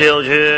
就去。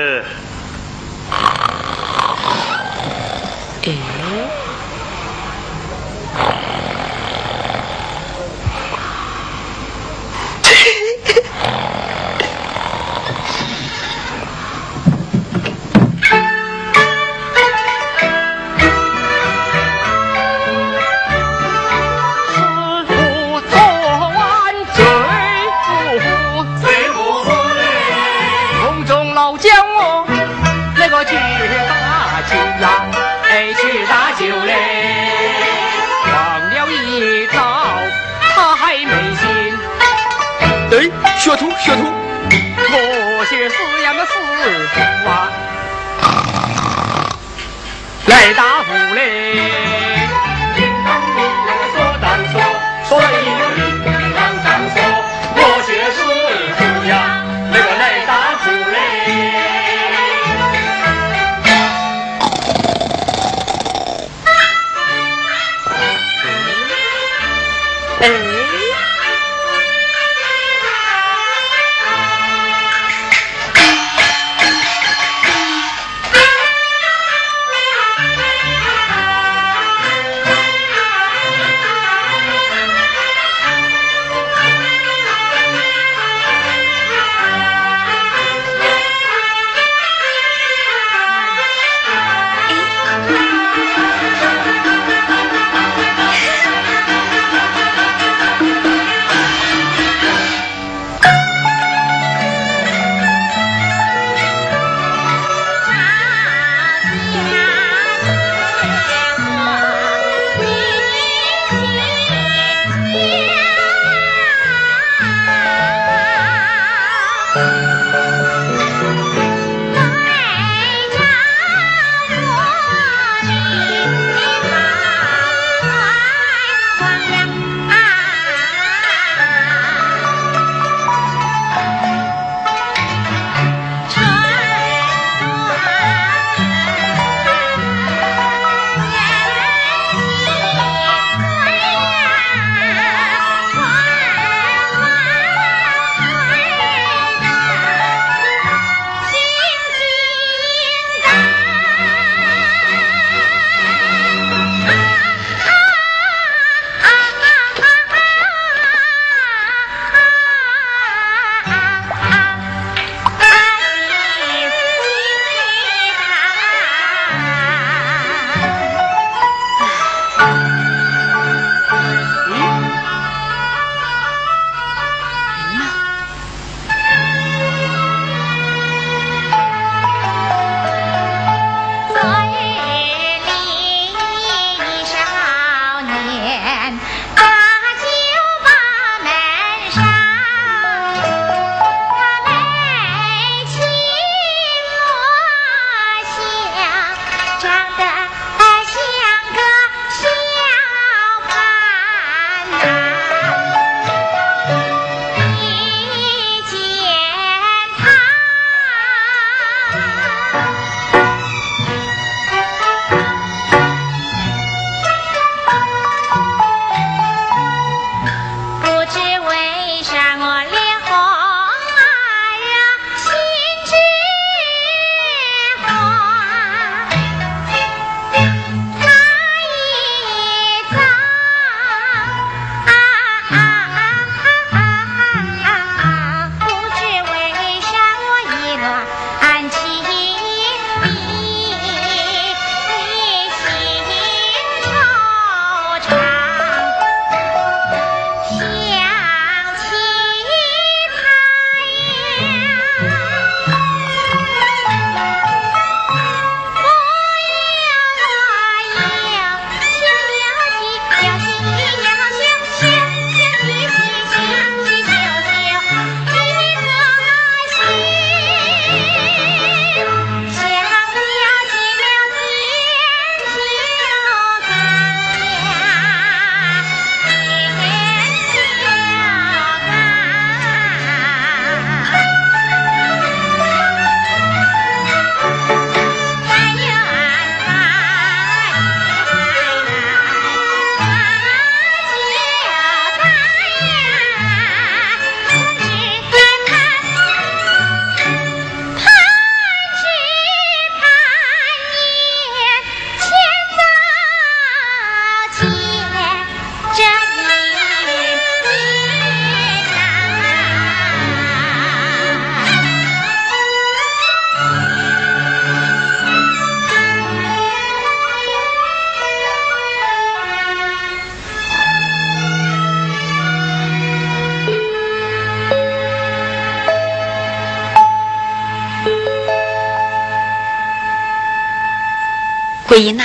桂英呐，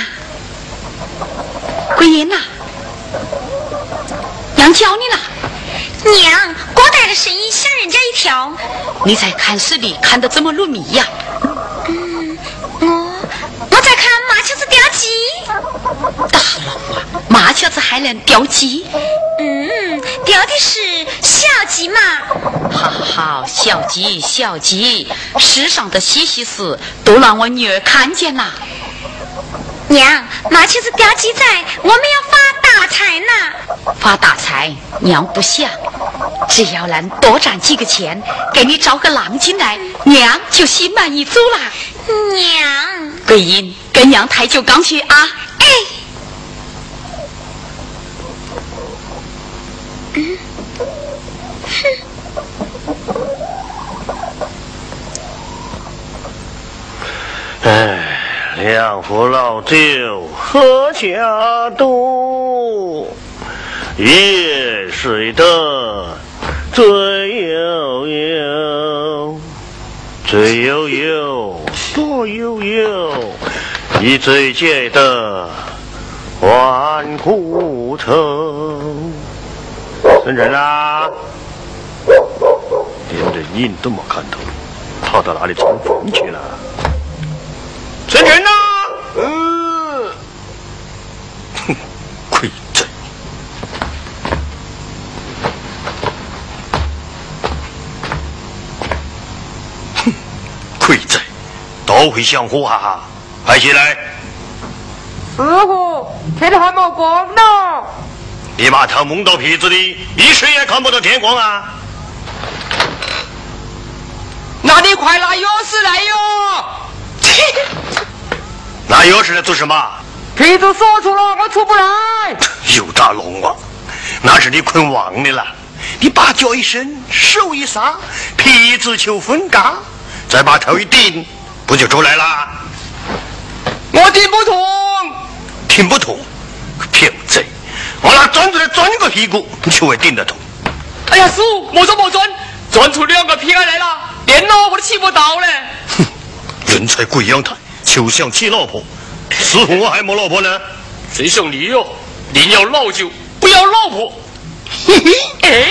桂英呐，娘叫你了。娘，郭大的声音吓人家一跳。你在看什么？看得这么入迷呀？嗯，我我在看麻雀子钓鸡。大佬啊，麻雀子还能钓鸡？嗯，钓的是小鸡嘛。好好，小鸡小鸡，世上的稀稀事都让我女儿看见了。娘，妈就是吊鸡仔，我们要发大财呢。发大财，娘不想。只要能多赚几个钱，给你找个郎进来，娘就心满意足了。娘，桂英，跟娘抬酒缸去啊！哎，嗯，哼，哎。两壶老酒喝下肚，夜睡得醉悠悠，醉悠悠，多悠悠，一醉解得万古愁。孙人啊，连人影都没看到，跑到哪里装疯去了？都会想火哈哈，快起来！师傅，天还没光呢。你把头蒙到皮子里，一时也看不到天光啊！那你快拿钥匙来哟！拿钥匙来做什么？皮子锁住了，我出不来。又打龙王，那是你困忘的了。你把脚一伸，手一撒，皮子就分嘎，再把头一顶，不就出来了？我听不痛，听不痛，骗贼！我拿砖子来钻个屁股，你就会顶得痛。哎呀，师傅，莫说莫转，转出两个屁眼来了，连脑我都起不到嘞。哼。人才贵阳台，就想娶老婆。师傅，我还没老婆呢。谁像你哟，你要老酒，不要老婆。嘿嘿，哎，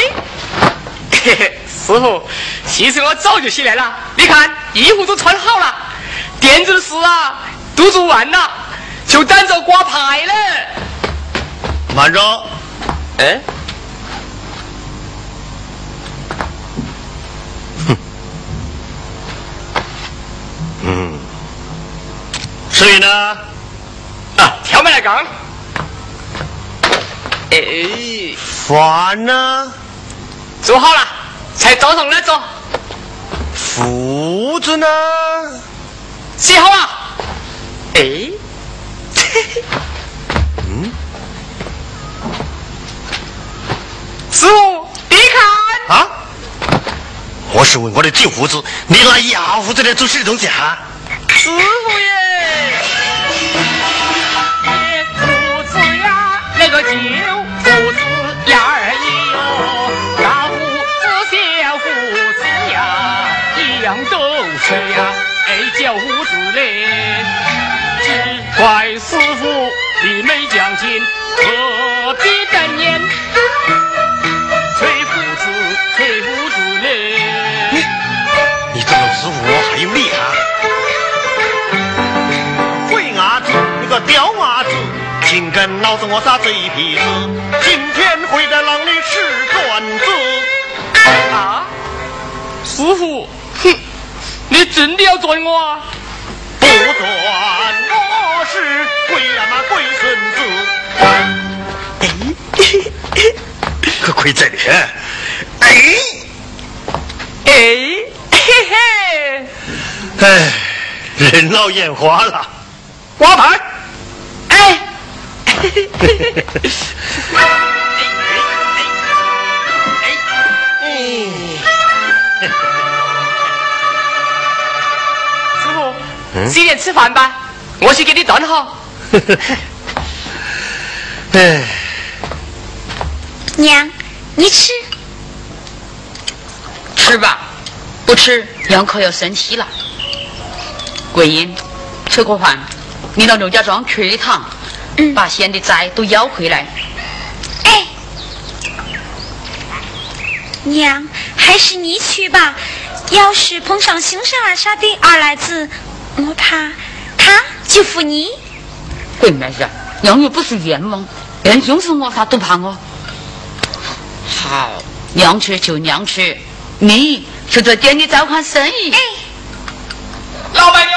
嘿嘿，师傅，其实我早就起来了。你看，衣服都穿好了，店子的事啊都做完了，就等着挂牌了。慢着，哎。嗯，所以呢？啊，挑麦来缸。哎，饭呢？做好了，菜早上来做。胡子呢？洗好啊。哎，嗯，师傅，你看啊。我是问我的金胡子，你拿牙胡子来做什么东西啊？师傅耶，胡子呀，那个金怪师傅你没讲清，何必等年？我还有理啊！灰伢子，你个刁伢子，竟跟老子我耍嘴皮子！今天会再让你使转子！啊！师傅，哼，你真的要转我啊？不转，我是龟呀嘛龟孙子！哎，可亏在的，哎，哎。嘿嘿，哎，人老眼花了，挂牌，哎，嘿嘿嘿嘿，哎哎哎师傅，几点吃饭吧？我去给你端好。哎，娘，你吃，吃吧。不吃，娘可要生气了。桂英，吃过饭。你到刘家庄去一趟，把县的债都要回来。哎，娘，还是你去吧。要是碰上凶神恶煞的二来子，我怕他就负你。鬼妹子，娘又不是冤枉，连凶是我，他都怕我。好，娘去就娘去，你就在店里照看生意。哎，老板娘，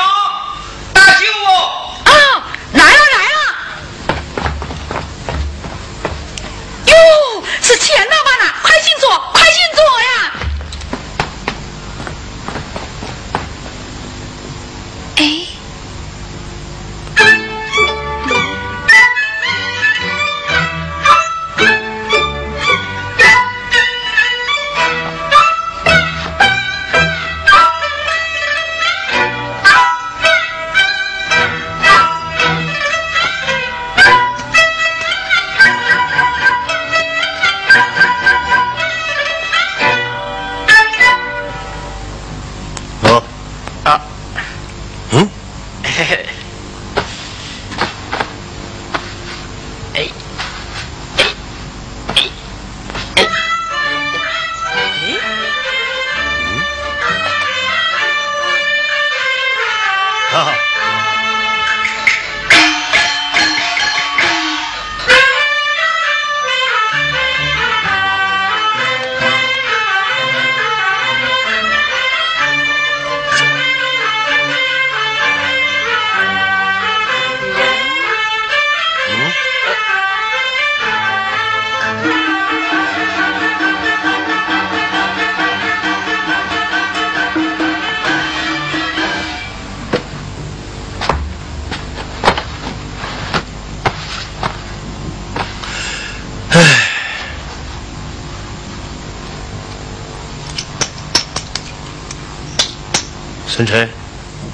春春，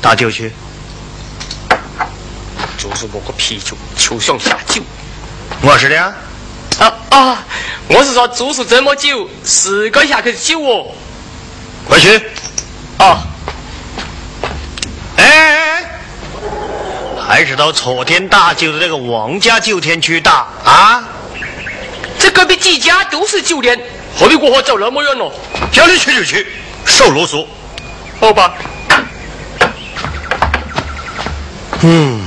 打酒去。就是我个啤酒，就想下酒。我是的啊。啊啊！我是说，住宿这么久，是该下去酒哦。快去。啊。哎，还是到昨天打酒的那个王家酒店去打啊？这隔壁几家都是酒店，何必过河走那么远哦？叫你去就去，少啰嗦。好吧。嗯，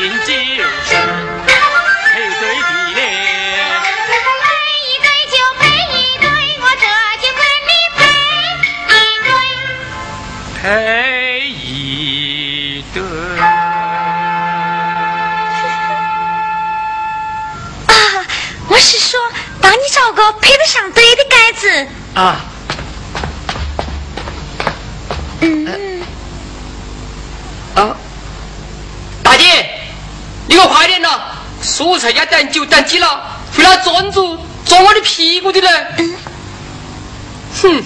配对的嘞配一对就配一对我这就跟你配一对。配一对。啊我是说帮你找个配得上对的盖子。啊。奴才家等久等急了，回来撞住撞我的屁股的嘞！哼。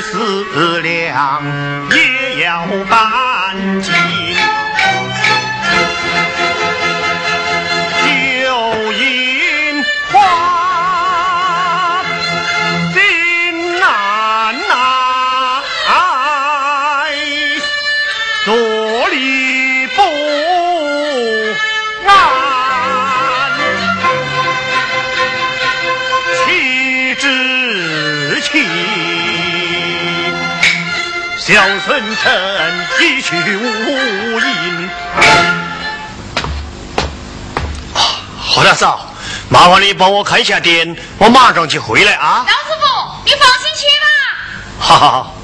思量也要把小孙臣一去无影。何大嫂，麻烦你帮我看一下店，我马上就回来啊。张师傅，你放心去吧。好好好。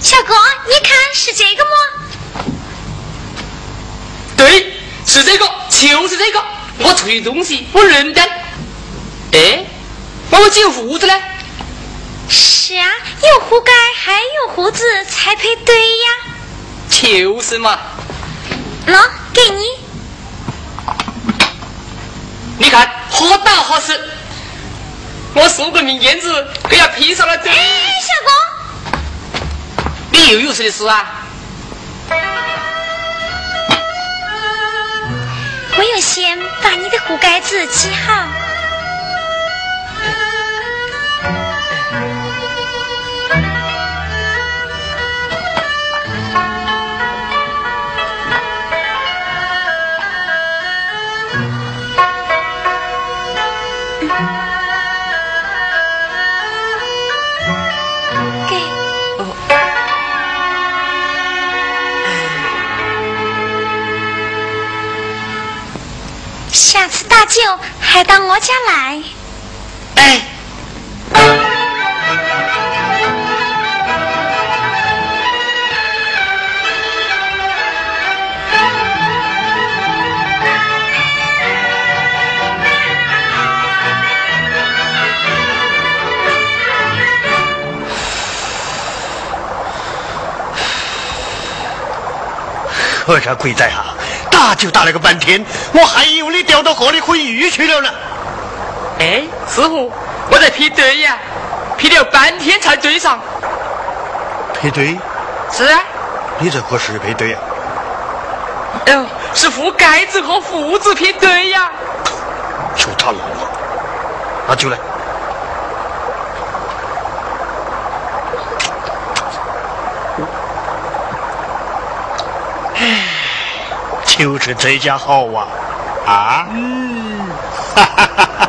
小哥，你看是这个吗？对，是这个，就是这个。我出去东西，我认得。哎，我有几个胡子呢？是啊，有胡盖还有胡子才配对呀。就是嘛。喏，给你。你看，好打好使。我送个名言子，给他披上了。哎，小哥，你又有谁的事啊？我要先把你的壶盖子系好。下次打酒还到我家来。哎。我这鬼在哈，打就打了个半天，我还以掉到河里混鱼去了呢。哎，师傅，我在批对呀，劈了半天才对上。配对？是啊。你这可是配对呀？哎呦，是副盖子和胡子配对呀。就他了，拿酒来。就是这家好啊！啊？嗯。哈哈哈哈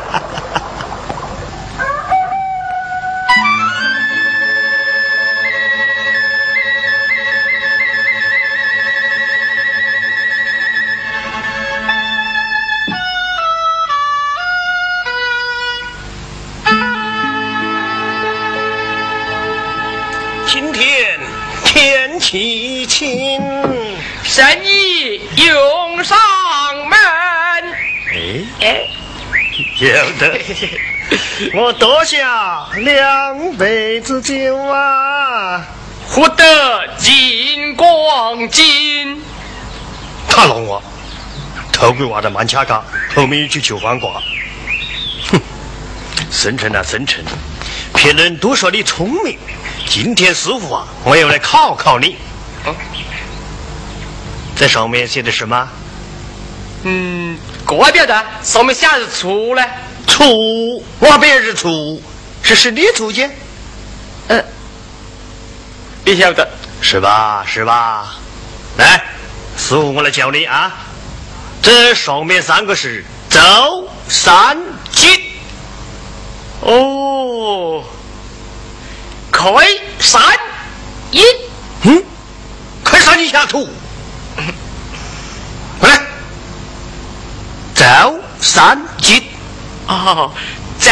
有的，我多下两杯子酒啊，获得金光金。他弄我，头盔娃的慢掐嘎，后面一句就翻卦。哼，生辰啊生辰，别人都说你聪明，今天师傅啊，我要来考考你。在上面写的什么？嗯，这还表得，上面写的是醋呢。出，我别是醋，这是你出去。呃，你晓得是吧？是吧？来，师傅，我来教你啊。这上面三个是周三金。哦，开山一。嗯，开山银下土。赵三金啊，赵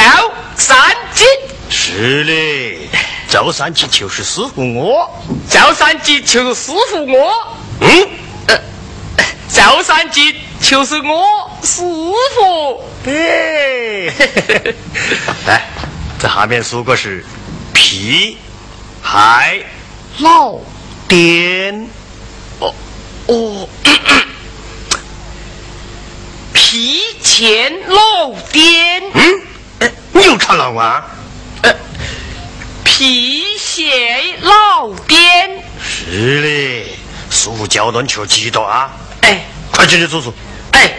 三金是的，赵三金就是师傅我，赵三金就是师傅我，嗯，呃，赵三金就是我师傅，对，来，这下面说个是皮海老店。哦，皮钱老店，嗯，你又看了啊？呃，皮鞋漏电，是的，师傅教断球记到啊！哎，快进去坐坐。哎，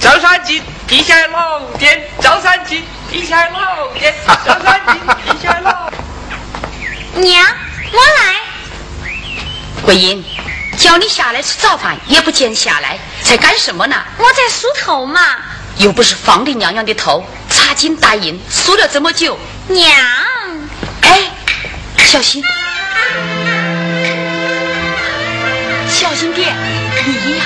赵三金皮鞋老店，赵三金皮鞋老店，赵三金皮鞋老。娘，我来。桂英。叫你下来吃早饭，也不见下来，在干什么呢？我在梳头嘛。又不是皇帝娘娘的头，才大金打银，梳了这么久，娘，哎，小心，小心点，你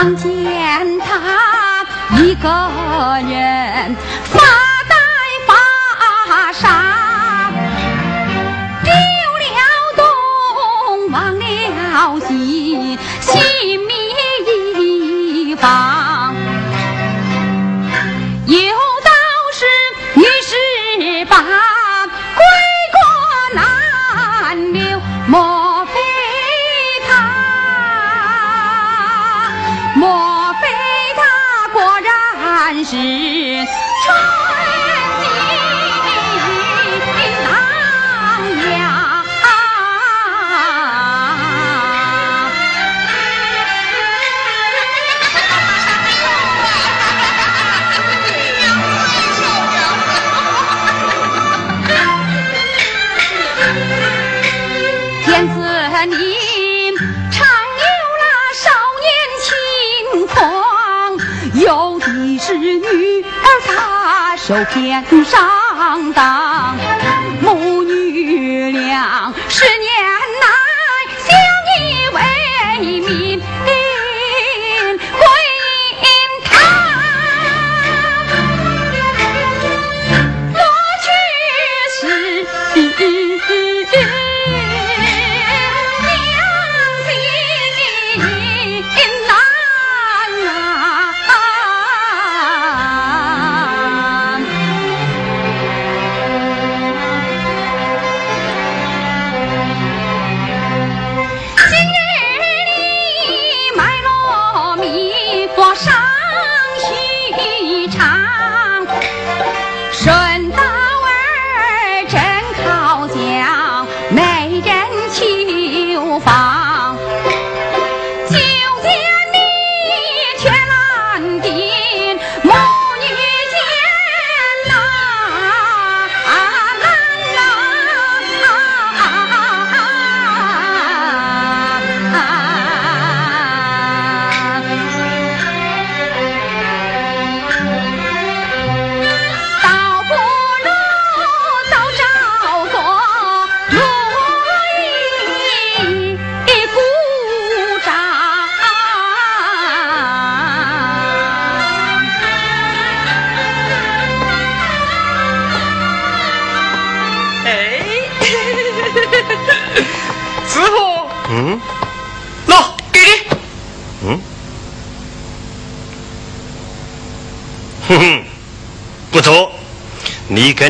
看见他一个人发呆发傻，丢了东，忘了西，心。天上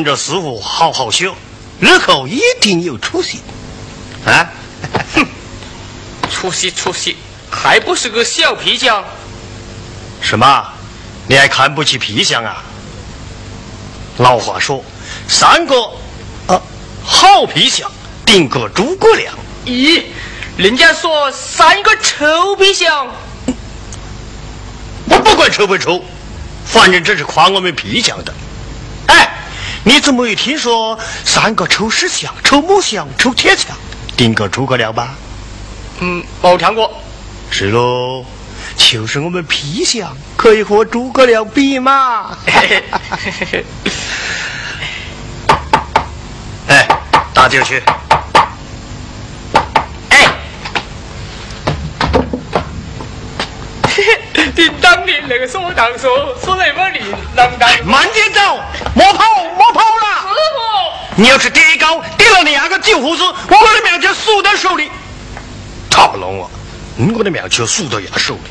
着师傅好好学，日后一定有出息。啊！哼，出息出息，还不是个小皮匠？什么？你还看不起皮匠啊？老话说，三个啊好皮匠顶个诸葛亮。咦，人家说三个臭皮匠。我不管臭不臭，反正这是夸我们皮匠的。你怎么一听说三个抽石像、抽木像、抽铁像，顶个诸葛亮吧？嗯，没听过。是喽，就是我们皮相可以和诸葛亮比嘛。哎，打酒去。哎，你当年那个说当说说那么灵，啷当？慢点走，莫跑。你要是跌高跌了两个酒壶子，我的命就输在手里。操龙啊！我你我的命就输到伢手里。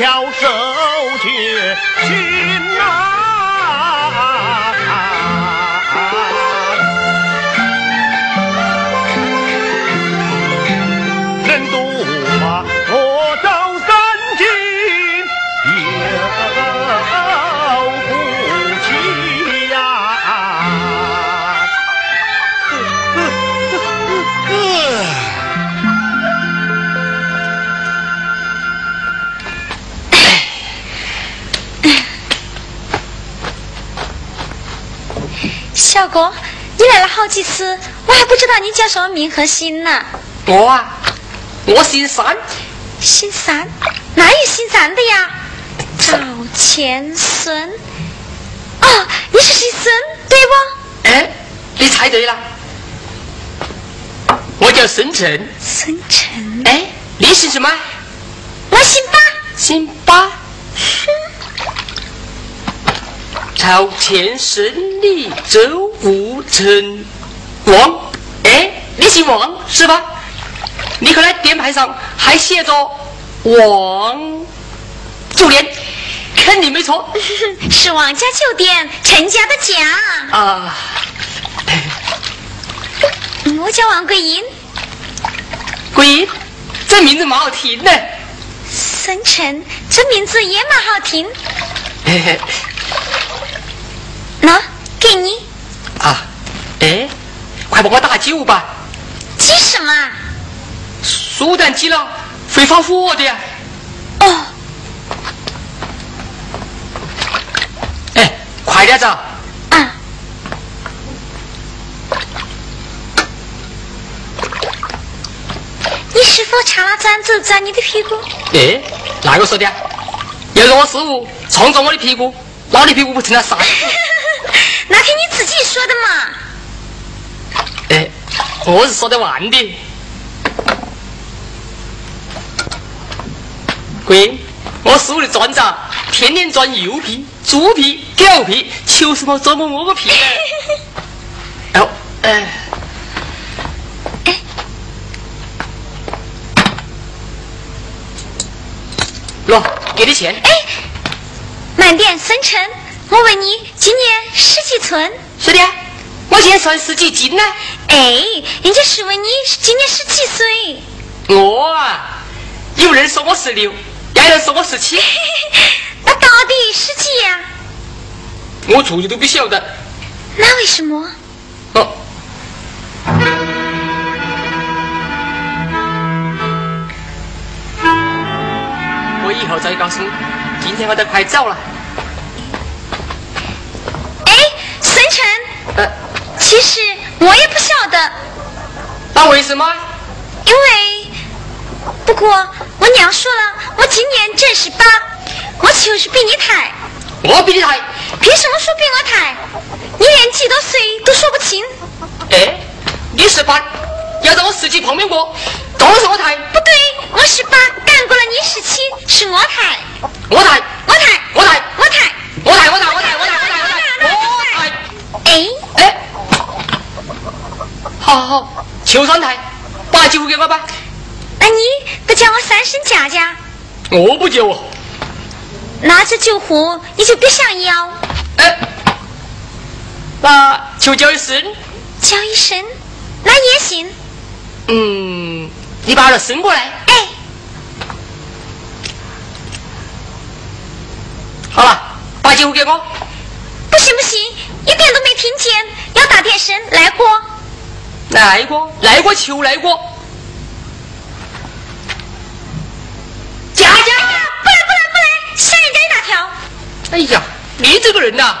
巧舌小哥，你来了好几次，我还不知道你叫什么名和姓呢。我啊，我姓三。姓三？哪有姓三的呀？赵钱孙。哦，你是姓孙，对不？哎，你猜对了。我叫孙成。孙成。哎，你姓什么？我姓八。姓八。朝前生李周吴陈王，哎，你姓王是吧？你看那点牌上还写着王酒店，肯定没错。是王家酒店，陈家的家。啊，我叫王桂英。桂英，这名字蛮好听的。孙成，这名字也蛮好听。嘿嘿。喏，给你。啊，哎，快帮我打酒吧。急什么？苏丹急了会发火的。哦。哎，快点走。啊。你是否插了簪子钻你的屁股？哎，哪个说的？要是我师傅撞着我的屁股，那你屁股不成了啥？那天你自己说的嘛。哎，我是说的完的。贵，我师傅的专长，天天钻牛皮、猪皮、狗皮，求什么琢磨我个屁呢？哦，哎，哎，喏，给你钱。哎，慢点，孙成。我问你，今年十几寸？是的，我今年算十几斤呢。哎，人家是问你今年十几岁。我啊，有人说我十六，有人说我十七。那到底是几呀？我自己都不晓得。那为什么？哦。我以后再告诉你。今天我得快走了。臣，呃，其实我也不晓得。那为什么？因为，不过我娘说了，我今年正十八，我就是比你太。我比你太？凭什么说比我太？你连几多岁都说不清。哎，你十八，要在我十七旁边过，都是我太。不对，我十八干过了你十七，是我太。我太，我太，我太，我太，我太，我太，我太，我太。哎哎。好好好，求三台，把酒给我吧。那你不叫我三声家家？我不叫。我。拿着酒壶你就别想要。哎，那就叫一声。叫一声，那也行。嗯，你把它伸过来。哎。好了，把酒壶给我。不行不行，一点都没听见，要大点声，来过。来过，来过，求来过。佳佳，不来不来不来，吓人家一大跳。哎呀，你这个人呐，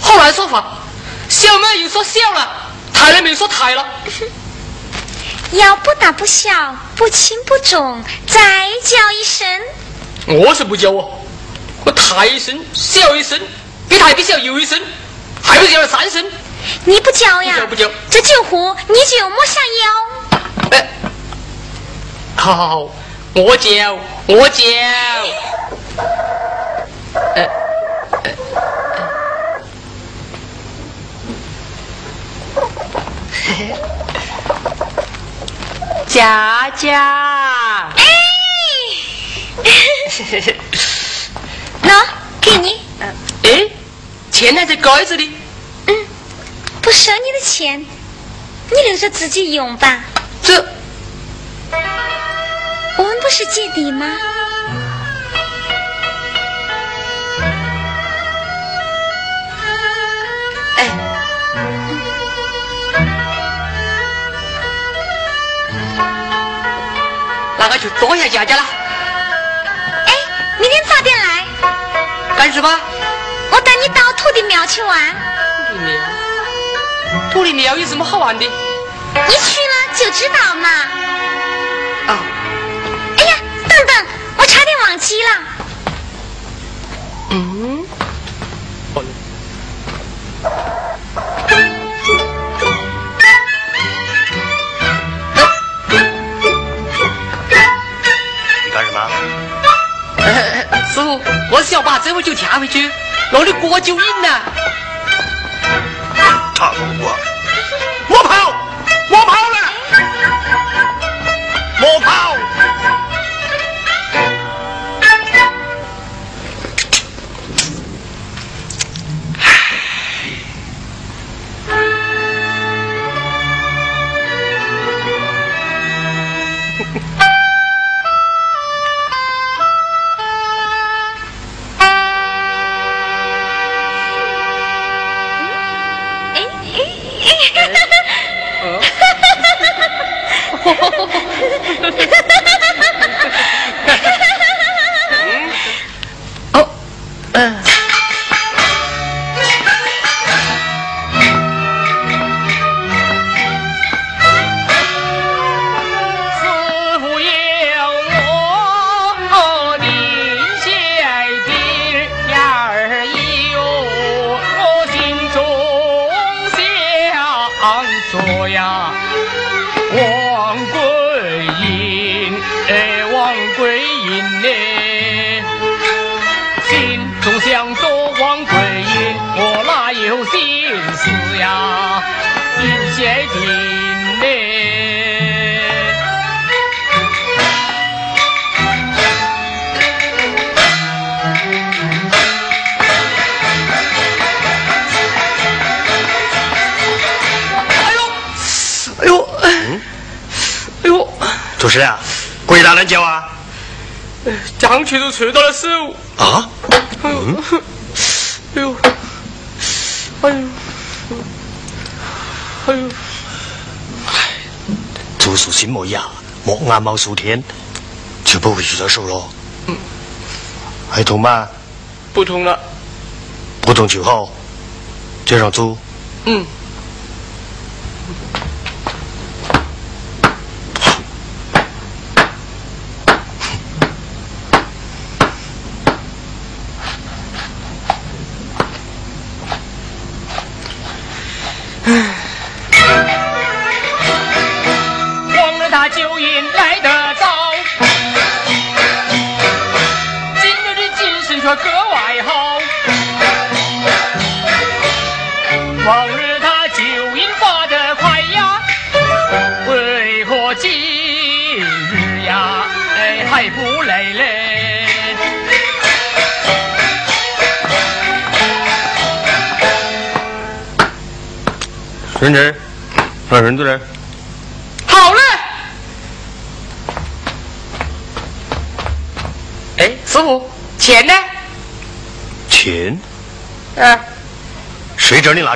好难说话。小嘛又说笑了，抬了没说抬了。要不大不小，不轻不重，再叫一声。我是不叫哦，我抬一声，笑一声，比抬比小又一声，还不是叫了三声。你不叫呀？不叫不叫。这酒壶你就莫想要。哎，好好好，我叫，我叫。哎哎哎，佳佳。哎。喏，给你。哎，钱还在盖子里。嗯，不收你的钱，你留着自己用吧。这，我们不是姐弟吗？哎，那个去多下佳佳了。哎，明天早点来，干什么？你到土地庙去玩。土地庙？土地庙有什么好玩的？你去了就知道嘛。啊，哎呀，等等，我差点忘记了。嗯，你干什么？哎师傅，我是要把这壶酒添回去，弄的过酒瘾呢。他龙我，我跑，我跑了，我跑。哎呦，哎呦，哎竹树心莫牙，莫眼毛数天，就不会遇到手咯。嗯。还痛吗？不痛了。不痛就好。接上猪。嗯。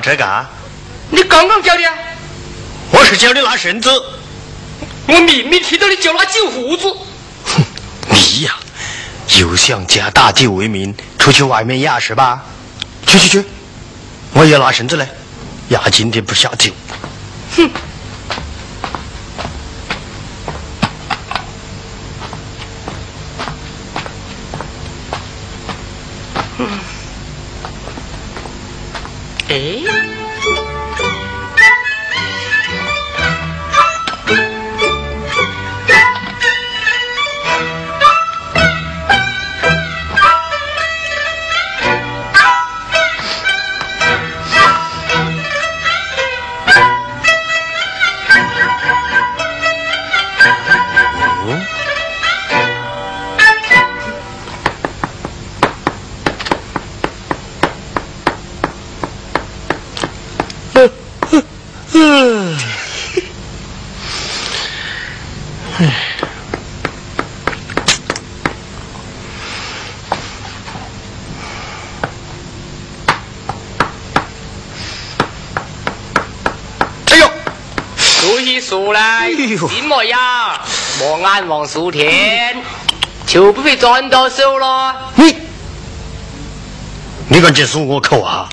这干？你刚刚教的啊！我是叫你拉绳子。我明明听到你叫拉酒壶子。哼，你呀，又想假打地为名出去外面压是吧？去去去，我也拿绳子来，压今天不下酒。哼。数天，就不会赚到手了。你，你敢进书我口啊？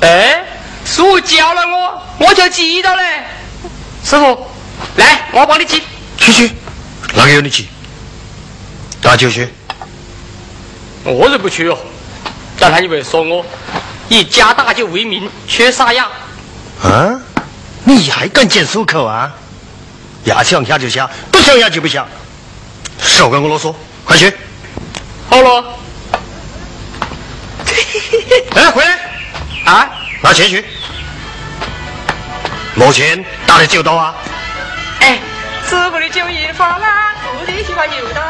哎，师傅教了我，我就记到嘞。师傅，来，我帮你记。去去，哪个有你去？打酒去。我是不去哦，但他以为说我以家大舅为名，缺啥样。啊？你还敢进手口啊？牙想下就下，不想下就不下。少跟我啰嗦，快去！好了，哎，回来，啊，拿钱去。没钱打的酒刀啊？哎，师傅的酒一发啦，徒弟喜欢有大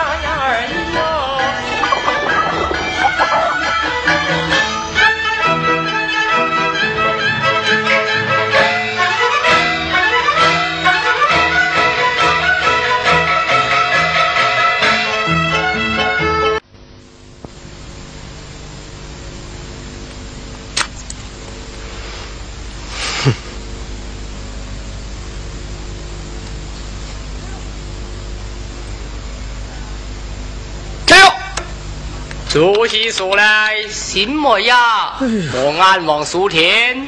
主席说来，什么呀？莫安望苏天，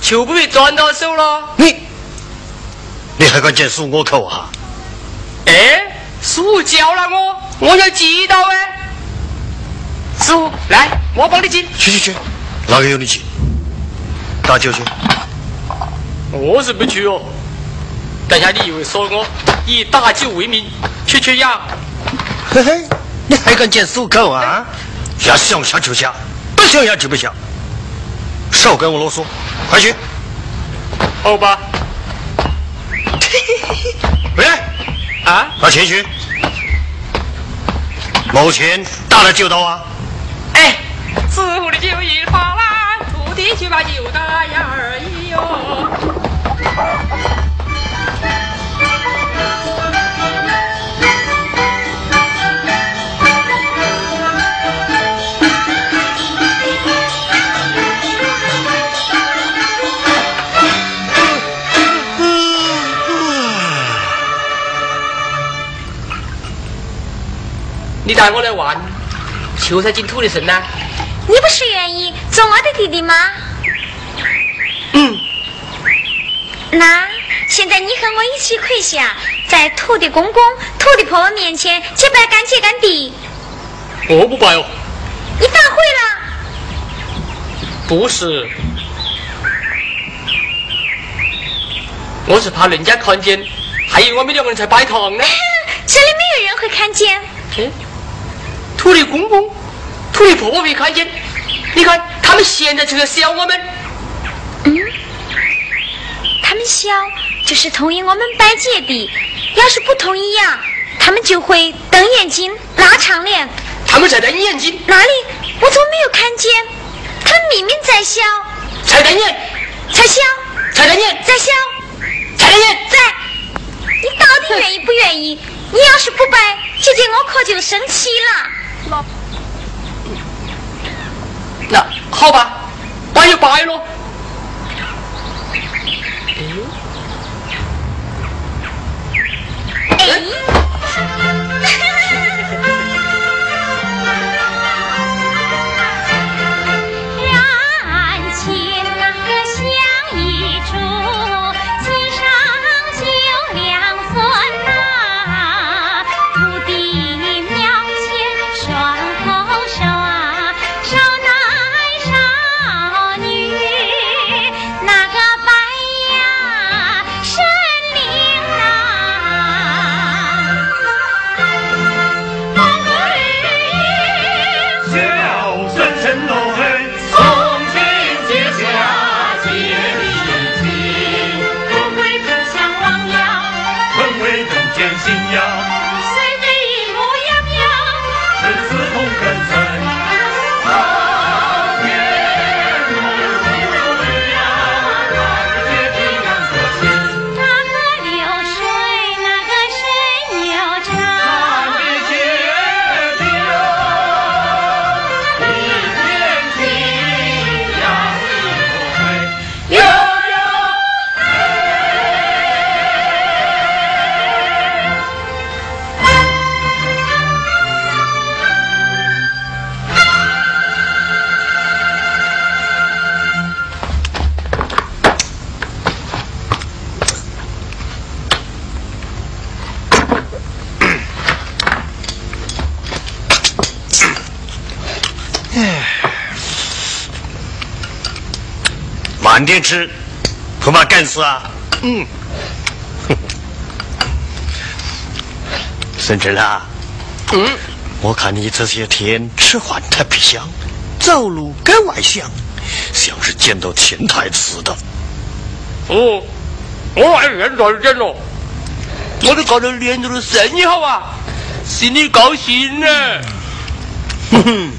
就不会赚到手了。你，你还敢进书我口啊？哎，师傅教了我，我要记到哎。师傅，来，我帮你记。去去去，哪个有你去？打酒去。我是不去哦。等下你以为说我以大舅为名去缺氧？嘿嘿，你还敢见苏口啊？要想下就下，不想下就不下。少跟我啰嗦，快去！好吧。回来，啊，拿钱去。目前打了酒刀啊？哎，师傅的酒一发啦，徒弟去把酒打呀而已你带我来玩，球赛进土的神呐？你不是愿意做我的弟弟吗？嗯，那现在你和我一起跪下，在土地公公、土地婆婆面前结拜干姐干弟。我不拜哦，你反悔了？不是，我是怕人家看见，还以为我们两个人在拜堂呢。这里没有人会看见。哎，土地公公、土地婆婆没看见，你看他们现在就在笑我们。嗯他们笑就是同意我们拜姐弟，要是不同意呀、他们就会瞪眼睛、拉长脸。他们在瞪眼睛，哪里？我怎么没有看见？他们明明在笑，才瞪眼，在笑，才瞪眼，在笑，才瞪眼。在。你到底愿意不愿意？你要是不拜，姐姐我可就生气了。那好吧，拜就拜喽。哎。燃慢点吃，恐怕干死啊！嗯。孙成啊，嗯，我看你这些天吃饭特别香，走路格外香，像是见到天台似的。哦，我还认真点咯，我都觉得连着的生意好啊，心里高兴呢。哼哼，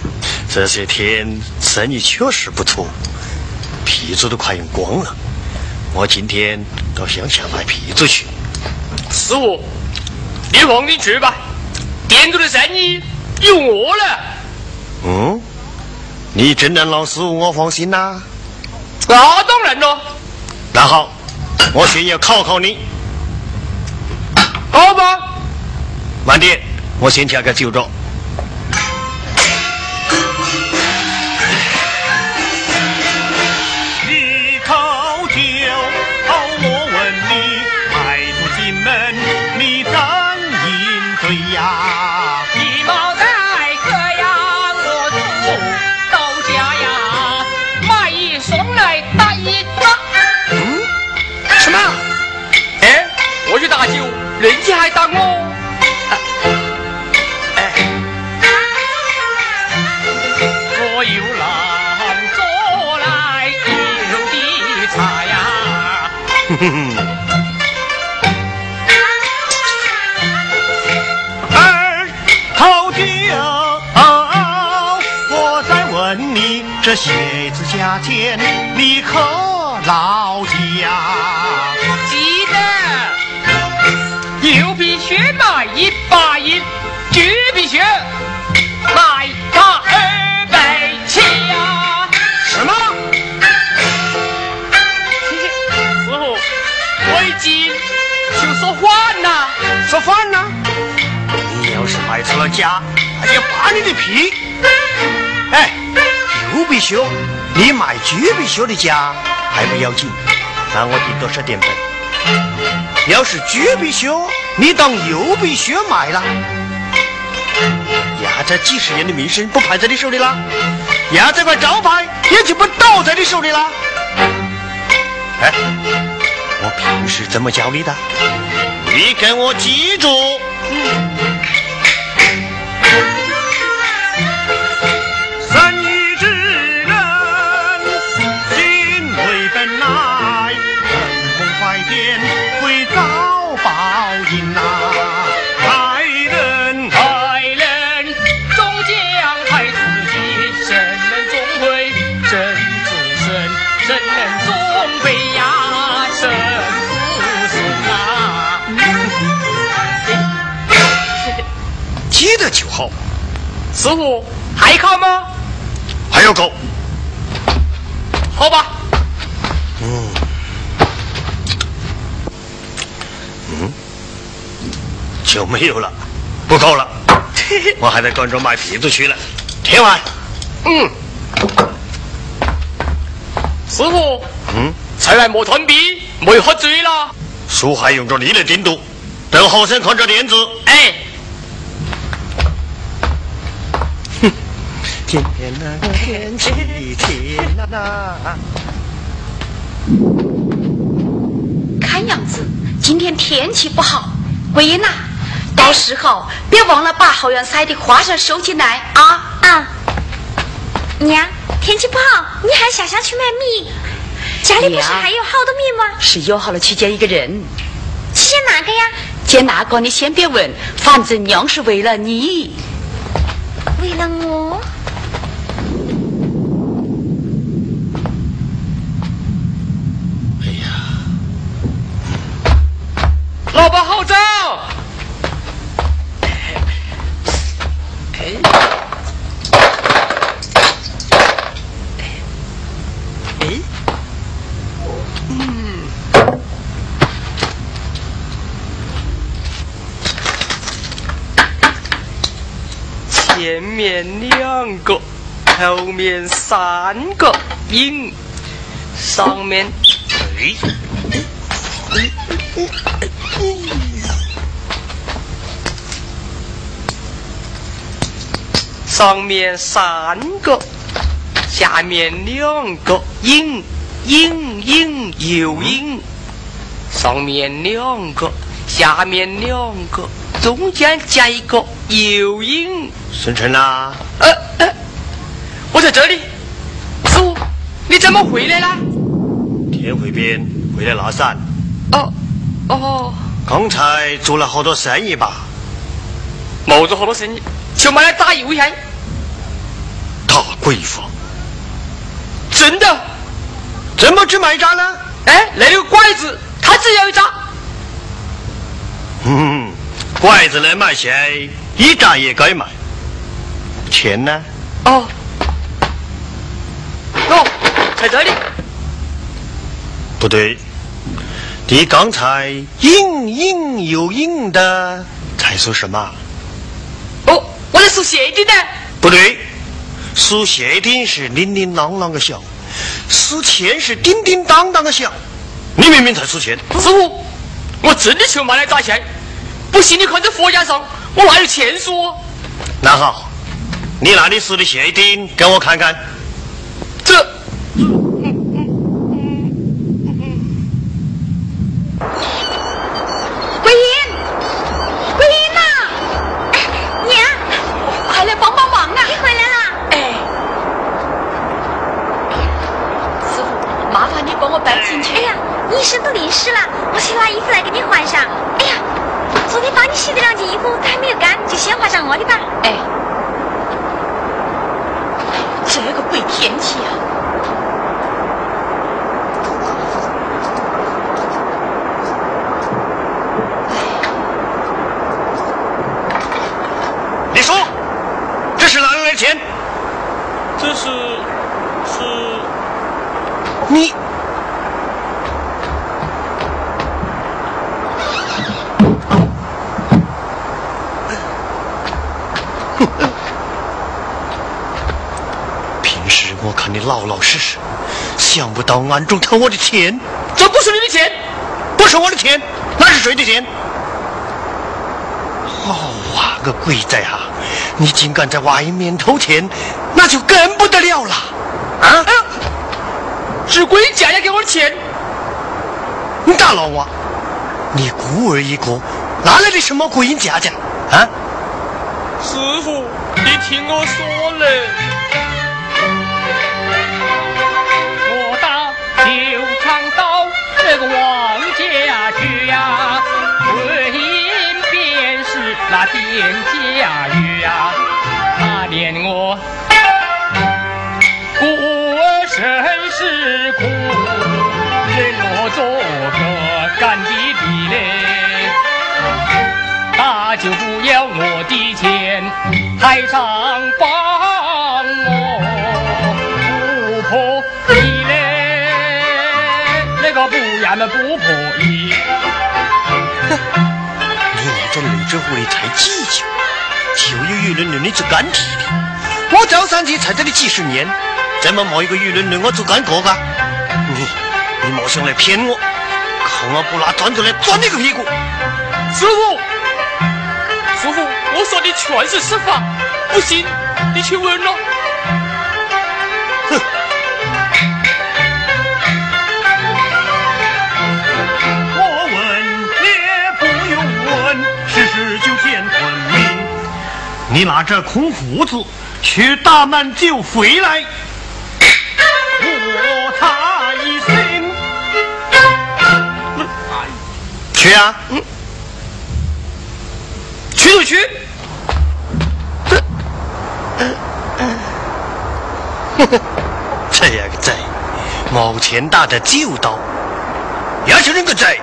这些天生意确实不错，皮子都快用光了。我今天到乡下买皮子去。师傅，你放心去吧，店主的生意有我了。嗯，你真能让师傅我放心呐、那当然了，那好，我先要考考你。好吧。慢点，我先调个酒着。人家还打我。我有郎做来有的茶呀。二口酒，我再问你，这鞋子价钱你可牢记了。说反了！你要是卖出了价，还要扒你的皮！哎，牛皮靴，你卖橘皮靴的价还不要紧，那我得多少点本。要是橘皮靴，你当牛皮靴卖了，压，这几十年的名声不排在你手里了，压，这块招牌也就不倒在你手里了。哎，我平时怎么教你的？你给我记住。师傅还考吗？还要够。好吧，嗯。嗯就没有了，不够了，我还得赶着卖皮子去了。听完，嗯，师傅，嗯，才来莫断笔，没喝醉了。书还用着你来定读，等后生看着点子。哎，今天那个天气天呐呐，看样子今天天气不好，桂英呐，到时候别忘了把后院塞的花生收进来啊！啊，娘，天气不好，你还下乡去买米？家里不是还有好多米吗？是约好了去见一个人，去见哪个呀？见哪个你先别问，反正娘是为了你。为了我。老板号召。哎？哎？嗯。前面两个，后面三个，硬。上面，哎？哎？上面三个，下面两个，阴阴阴又阴，上面两个，下面两个，中间加一个又阴。孙成啊，呃呃，我在这里，师傅，你怎么回来了？天回边回来拿伞。哦哦，刚才做了好多生意吧？没做好多生意，就买来打油烟。大贵妇，真的？怎么只卖渣呢？哎，那个拐子，他只要一扎。嗯，拐子来卖钱，一扎也该卖。钱呢？哦，哦，在这里。不对，你刚才硬硬又硬的，在说什么？哦，我在说鞋底呢。不对，数鞋钉是叮叮当啷的响，数钱是叮叮当当的响。你明明才数钱。师傅，我真的去买来打钱，不信你看这佛架上，我哪有钱数？那好，你那里数的鞋钉给我看看。这。都淋湿了，我去拿衣服来给你换上。哎呀，昨天帮你洗的两件衣服都还没有干，就先换上我的吧。哎，这个鬼天气啊！你说，这是哪来的钱？这是是你老老实实，想不到暗中偷我的钱，这不是你的钱，不是我的钱，那是谁的钱？好啊，个鬼仔啊！你竟敢在外面偷钱，那就更不得了了啊！是鬼家家给我的钱。你打老娃，你孤儿一个，哪来的什么鬼家家啊？师傅，你听我说嘞，个王家去呀，回音便是那店家语呀，他念我孤身是苦，任我做个干弟弟嘞。他就不要我的钱，台上帮这回才计较，就有舆论论你做干体的。我招上去在这里几十年，怎么没一个舆论论我做干哥哥？你你莫想来骗我，看我不拿砖头来钻你个屁股！师傅，师傅，我说的全是实话，不信你去问咯。你拿着空胡子去大门就回来。我他一心。去啊！嗯，去就去。这样个贼，毛钱打的就到，要是那个贼，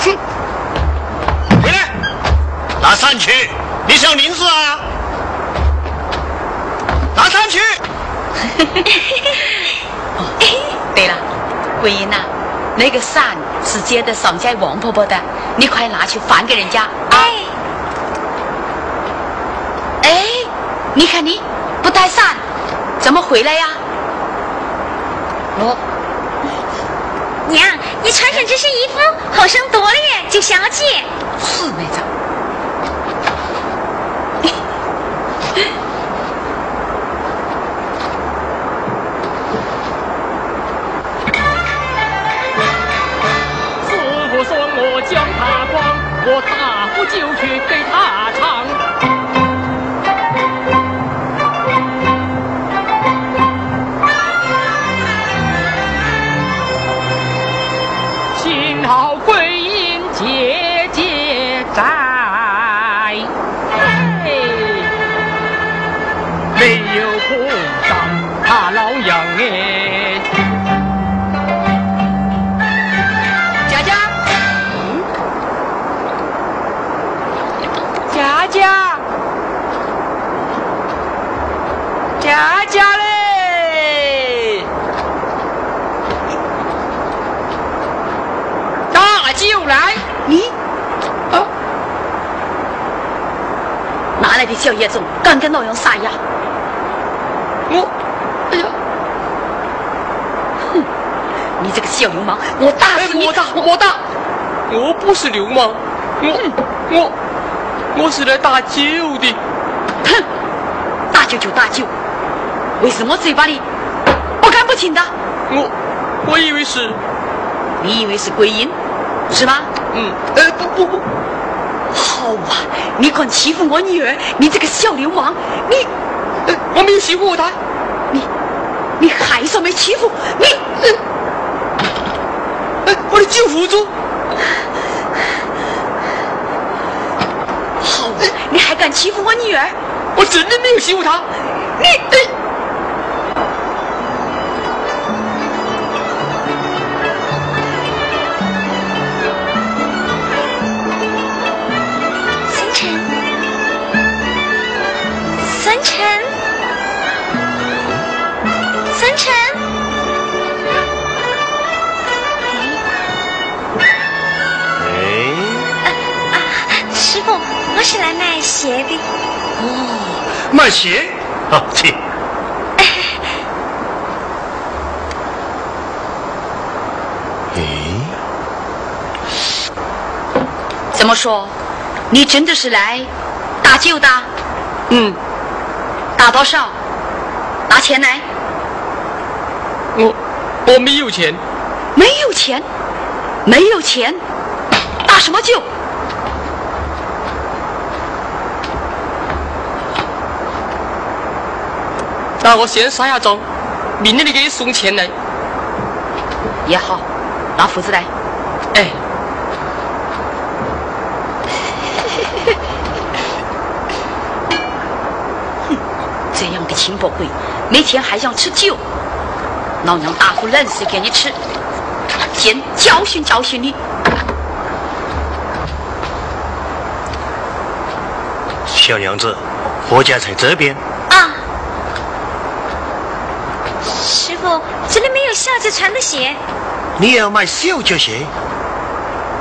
哼！回来，拿伞去！你想林子啊？拿伞去！对了，桂英呐，那个伞是借的上家王婆婆的，你快拿去还给人家。哎，哎，你看你不带伞，怎么回来呀？我娘，你穿上这身衣服好生多了耶，就小姐。是那张。小叶总，敢跟老杨撒呀？我，哎呀，哼你这个小流氓，我打哎，死你！我打，我打，我不是流氓，我我我是来打酒的。哼，打酒就打酒，为什么嘴巴里不干不净的？我我以为是，你以为是桂英，是吗？嗯，呃，不不不，你敢欺负我女儿，你这个小流氓，你呃，我没有欺负过他。你你还说没欺负你？呃，我的救辅助，好啊，你还敢欺负我女儿？我真的没有欺负她。你卖鞋啊，去。哎，怎么说？你真的是来打酒的？嗯，打多少？拿钱来。我我没有钱。没有钱，没有钱，打什么酒？那我先刷下妆，明天你给你送钱来。也好，拿胡子来。哎，这样的轻薄鬼，每天还想吃酒，老娘打壶冷水给你吃，先教训教训你。小娘子，我家在这边。啊，师傅，小姐穿的鞋。你也要买小脚鞋？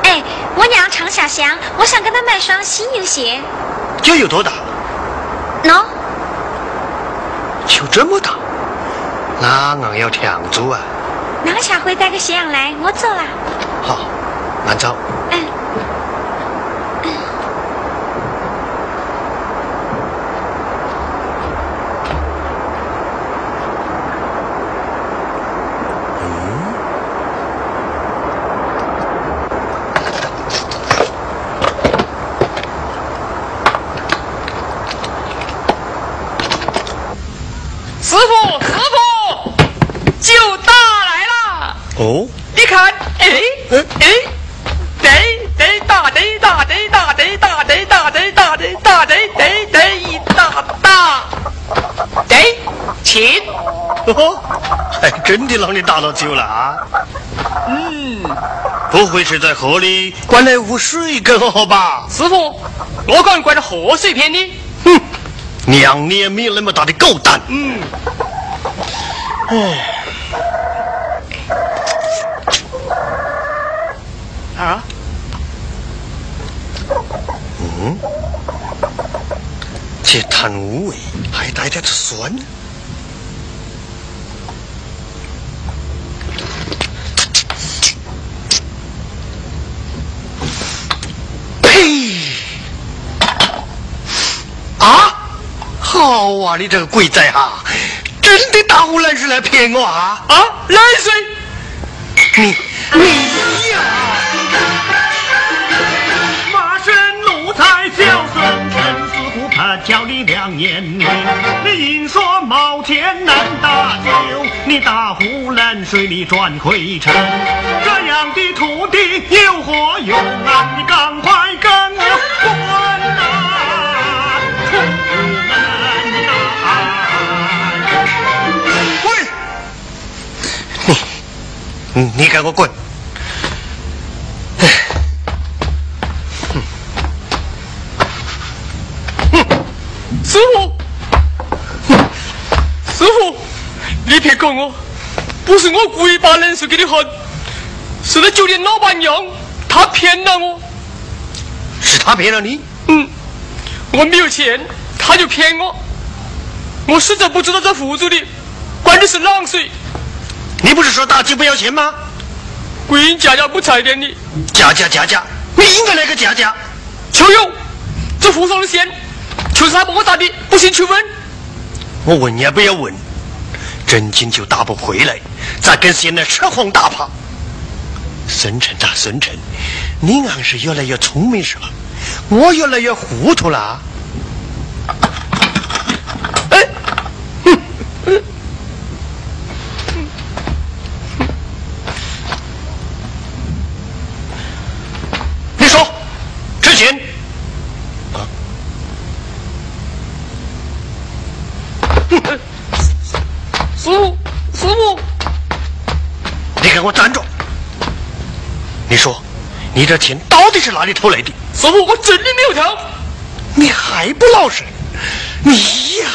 哎，我娘常下乡，我想给她买双新牛鞋。脚有多大？喏、就这么大？那俺要抢租啊！那我下回带个鞋样来，我走了。好，慢走。嗯。师傅，师傅，酒打来了。哦，你看，哎哎，对对打对打对打对打对打对打对打对对对一打打，对亲，哦，还到酒了啊！嗯，不会是在河里灌了污水更好吧？师傅，我敢灌到河水骗你。哼，娘你也没有那么大的狗胆。嗯，哎啊，嗯这贪污味还带点酸。好啊，你这个鬼仔哈、啊，真的大呼来水来骗我啊啊！来水，你你呀、马身奴才叫声陈四乎怕叫你两年命。你硬说冒天难搭救，你大呼来水里转亏城，这样的土地有何用啊？你刚。给我滚！师傅，师傅，你别管我，不是我故意把冷水给你喝，是那酒店老板娘，她骗了我。是他骗了你？嗯，我没有钱，他就骗我。我实在不知道这壶子里灌的是冷水。你不是说打鸡不要钱吗？桂英家家不踩点你，家家家家，你应该来个家家。秋友，这湖上的线。就是他帮我打的，不信去问。我问也不要问，真金就打不回来，咋跟现在吃红打怕？孙成啊，孙成，你硬是越来越聪明是吧？我越来越糊涂了。哎，你说，之前。师傅，师傅，你给我站住！你说，你这钱到底是哪里偷来的？师傅，我真的没有偷。你还不老实？你呀！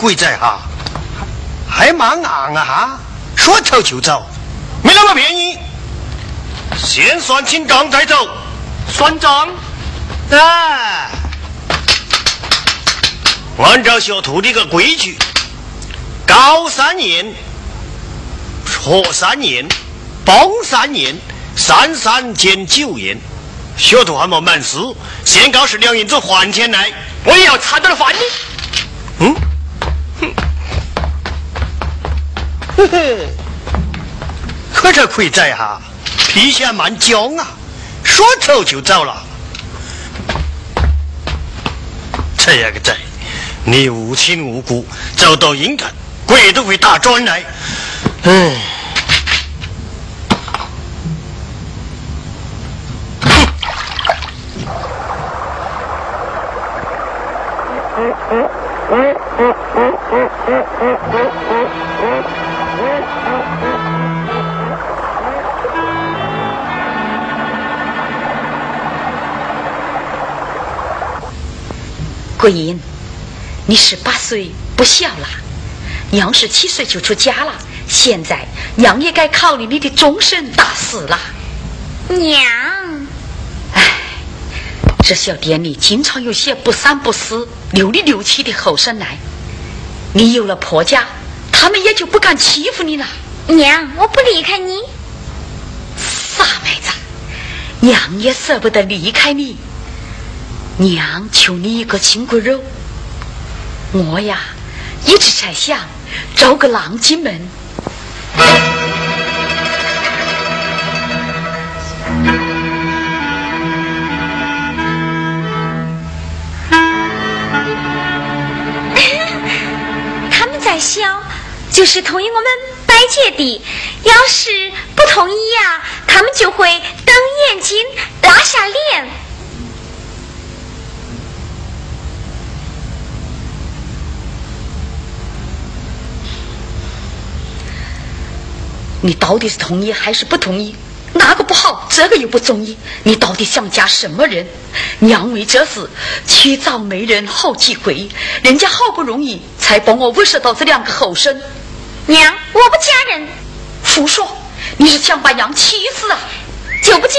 鬼在哈，还蛮硬啊哈，说走就走，没那么便宜。先算清账再走，算账。哎，按照学徒的个规矩，高三年，学三年，崩三年，三三减九年。学徒还没满十，先告是两银子还钱来，我也要擦到了饭的。嘿嘿，可这鬼仔哈，脾气还蛮犟啊，说走就走了。这样个仔，你无亲无故走到阴干，鬼都会打转来。嗯。桂英，你十八岁不小了，娘十七岁就出家了，现在娘也该考虑你的终身大事了。娘，哎，这小店里经常有些不三不四、流里流气的后生来，你有了婆家，他们也就不敢欺负你了。娘，我不离开你。傻妹子，娘也舍不得离开你。娘求你一个亲骨肉。我呀，一直在想找个郎金门。他们在笑，就是同意我们白姐弟。要是不同意呀、他们就会瞪眼睛、拉下脸。你到底是同意还是不同意？哪个不好，这个又不中意，你到底想嫁什么人？娘为这事去找媒人好几回，人家好不容易才帮我物色到这两个后生。娘，我不嫁人。胡说！你是想把娘气死啊？就不嫁。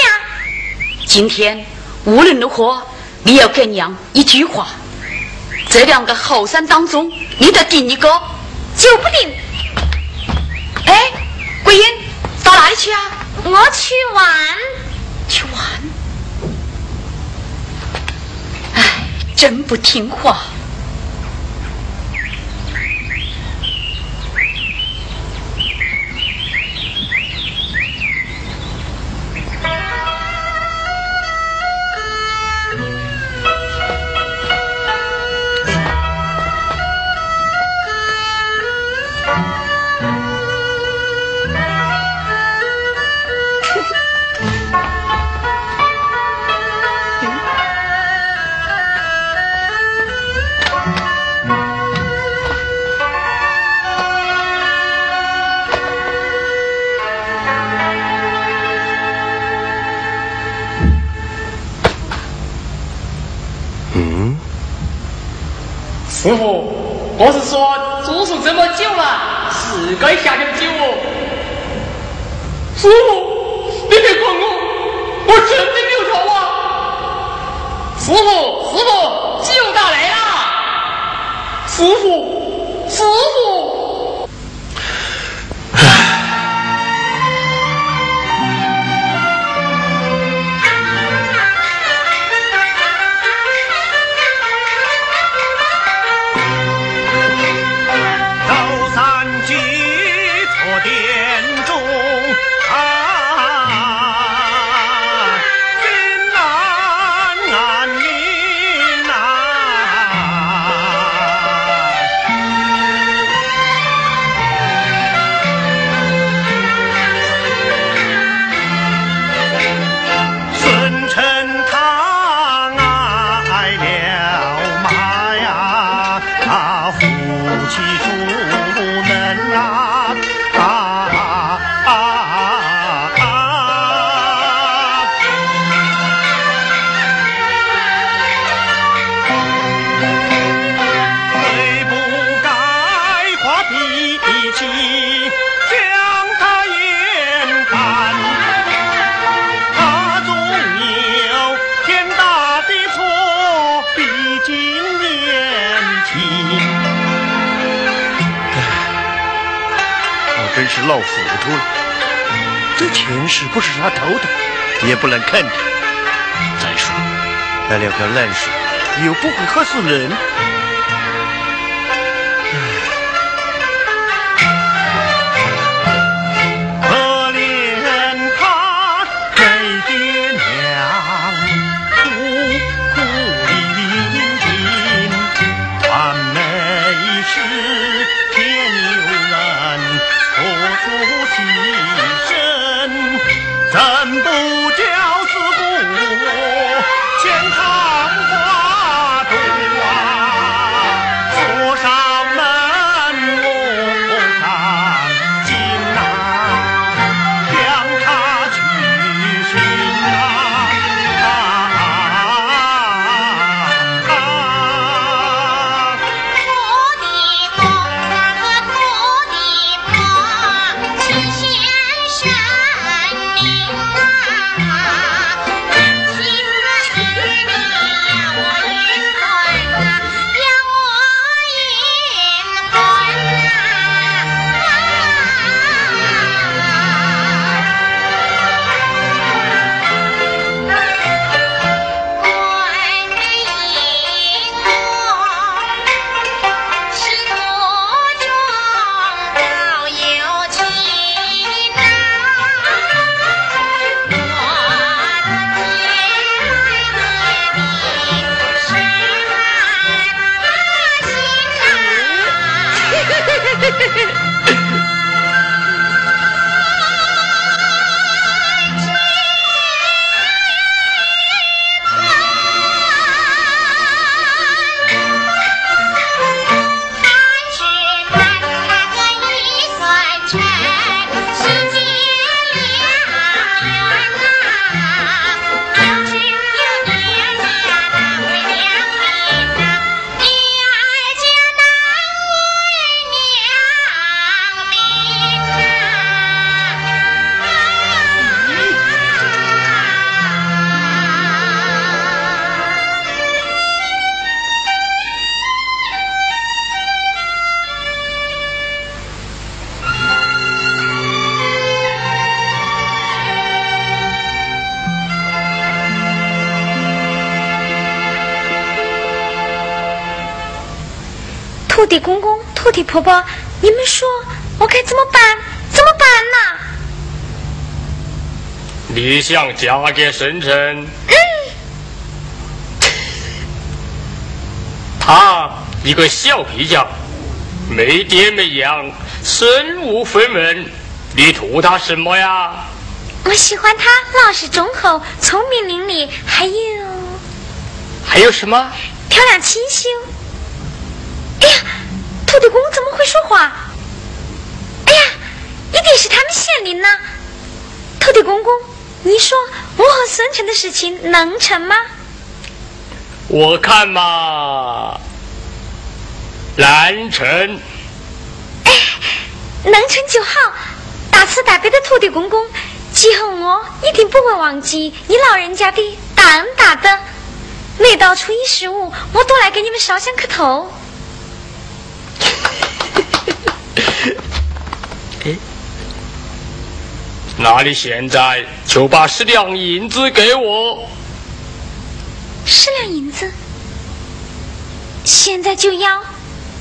今天无论如何，你要给娘一句话。这两个后生当中，你得定一个，就不定。哎，桂英，到哪里去啊？我去玩。去玩？哎，真不听话。师傅，我是说住宿这么久了，是该下点酒哦。师傅，你别管我，我真的没有错啊。师傅，师傅，酒打来了。师傅，师傅。是不是他偷的，也不能肯定。再说，那两瓢烂水又不会喝死人。地公公、土地婆婆，你们说我该怎么办？怎么办呢？你想嫁给深圳？他一个小皮匠，没爹没娘，身无分文，你图他什么呀？我喜欢他老实忠厚、聪明伶俐，还有还有什么？漂亮清秀。哎呀，土地公怎么会说话？哎呀，一定是他们县令呢。土地公公，你说我和孙成的事情能成吗？我看嘛，难成。哎，能成就好。大慈大悲的土地公公，今后我一定不会忘记你老人家的大恩大德。每到初一十五，我都来给你们烧香磕头。那你现在就把十两银子给我。十两银子，现在就要？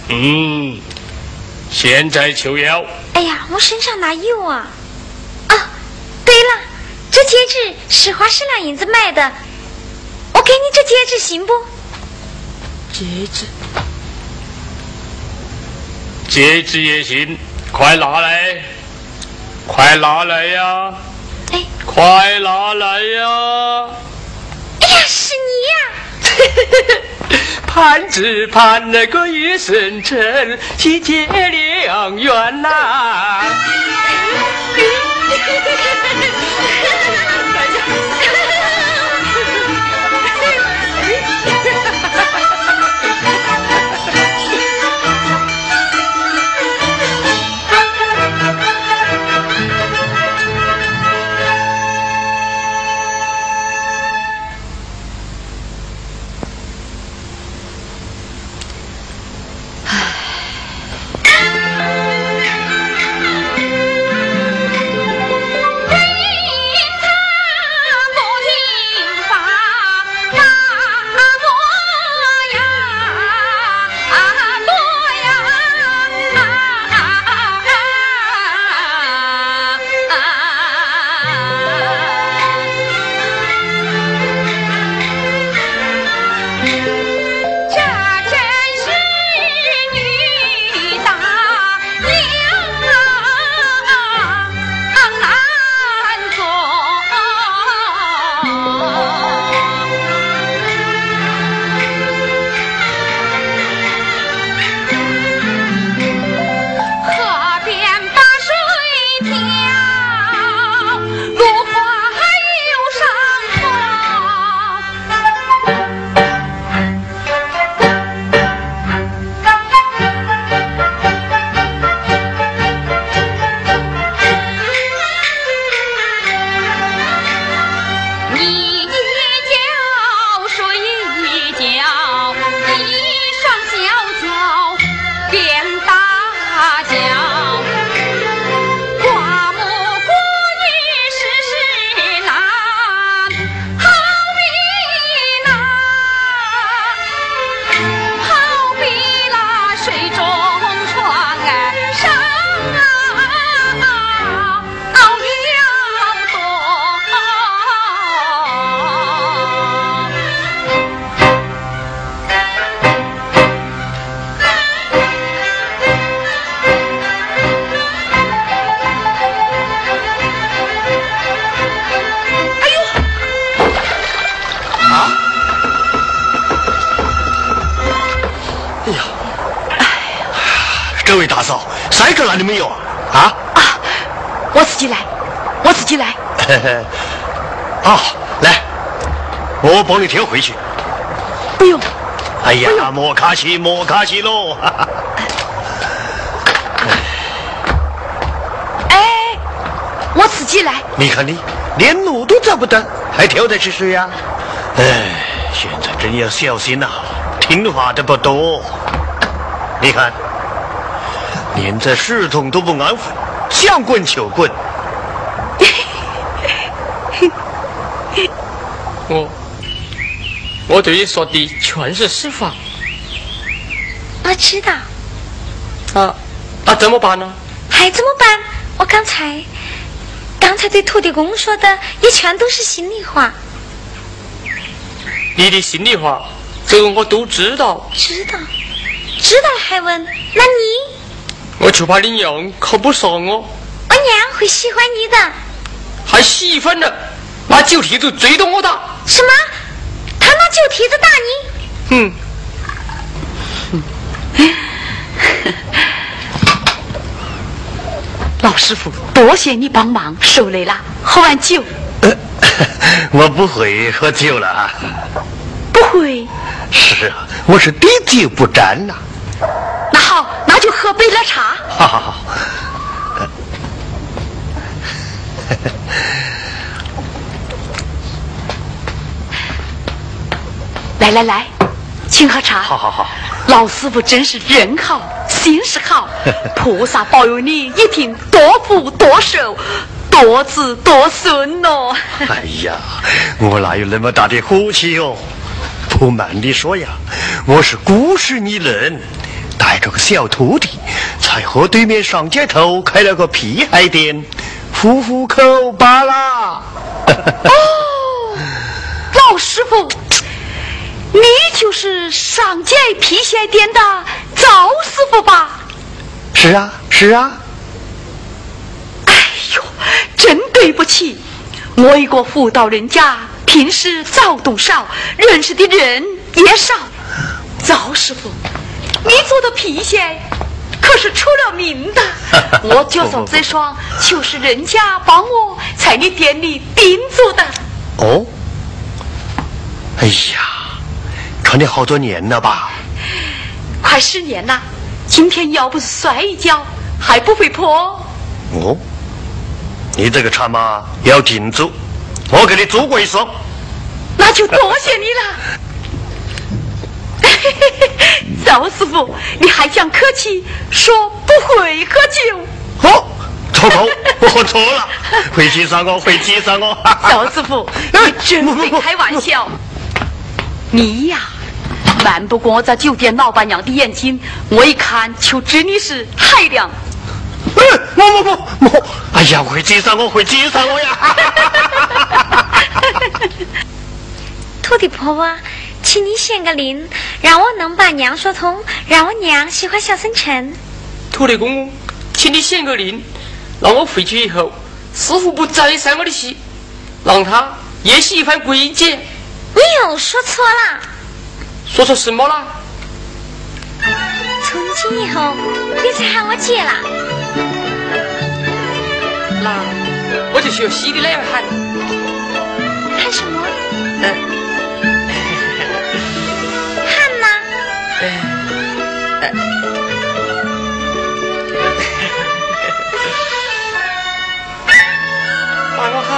嗯，现在就要。哎呀，我身上哪有啊？啊，对了，这戒指是花十两银子买的，我给你这戒指行不？戒指，戒指也行，快拿来，快拿来呀！哎，快拿来呀！哎呀，是你呀！盼只盼那个一生成，喜结良缘呐！呀，莫客气，莫客气喽。哎，我自己来。你看你连路都找不到，还挑得起谁呀？哎，现在真要小心呐，听话的不多。你看，连这侍从都不安分，想滚就滚。我我对你说的全是实话。我知道。啊，那怎么办呢？还怎么办？我刚才刚才对土地公说的也全都是心里话。你的心里话，这个我都知道。知道，知道了还问？那你？我就怕你娘考不上我。我娘会喜欢你的。还喜欢呢？拿酒蹄子追着我打。什么？他拿酒蹄子打你？嗯。师傅，多谢你帮忙，受累了。喝碗酒。我不会喝酒了啊。不会。是啊，我是滴酒不沾呐。那好，那就喝杯了茶。好好好。来来来，请喝茶。好好好。老师傅真是人好心是好，菩萨保佑你一定多福多寿，多子多孙哦。哎呀，我哪有那么大的福气哦？不瞒你说呀，我是孤身一人，带着个小徒弟，在河对面上街头开了个皮鞋店，糊糊口罢了。哦，老师傅。你就是上街皮鞋店的赵师傅吧？是啊，是啊。哎呦，真对不起，我一个妇道人家，平时躁动少，认识的人也少。赵师傅，你做的皮鞋可是出了名的，我脚上这双就是人家帮我在你店里订做的。哦，哎呀。穿了好多年了吧？快十年了。今天要不是摔一跤，还不会破。哦，你这个船嘛要定做，我给你租过一双。那就多谢你了。赵师傅，你还想客气说不会喝酒？哦，错错，我喝错了，会记上我，会记上我。赵师傅，你真会开玩笑。你呀。瞒不过我在酒店老板娘的眼睛，我一看就知你是海量。嗯，我我我我，哎呀，会接上我，会接上我呀！土地婆婆，请你显个灵，让我能把娘说通，让我娘喜欢小生辰。土地公公，请你显个灵，让我回去以后，师傅不再生我的气，让他也喜欢桂姐。你又说错了。说错什么了？从今以后，你再喊我姐啦。那我就学西的那样喊。喊什么？嗯。喊呐。哎。把我喊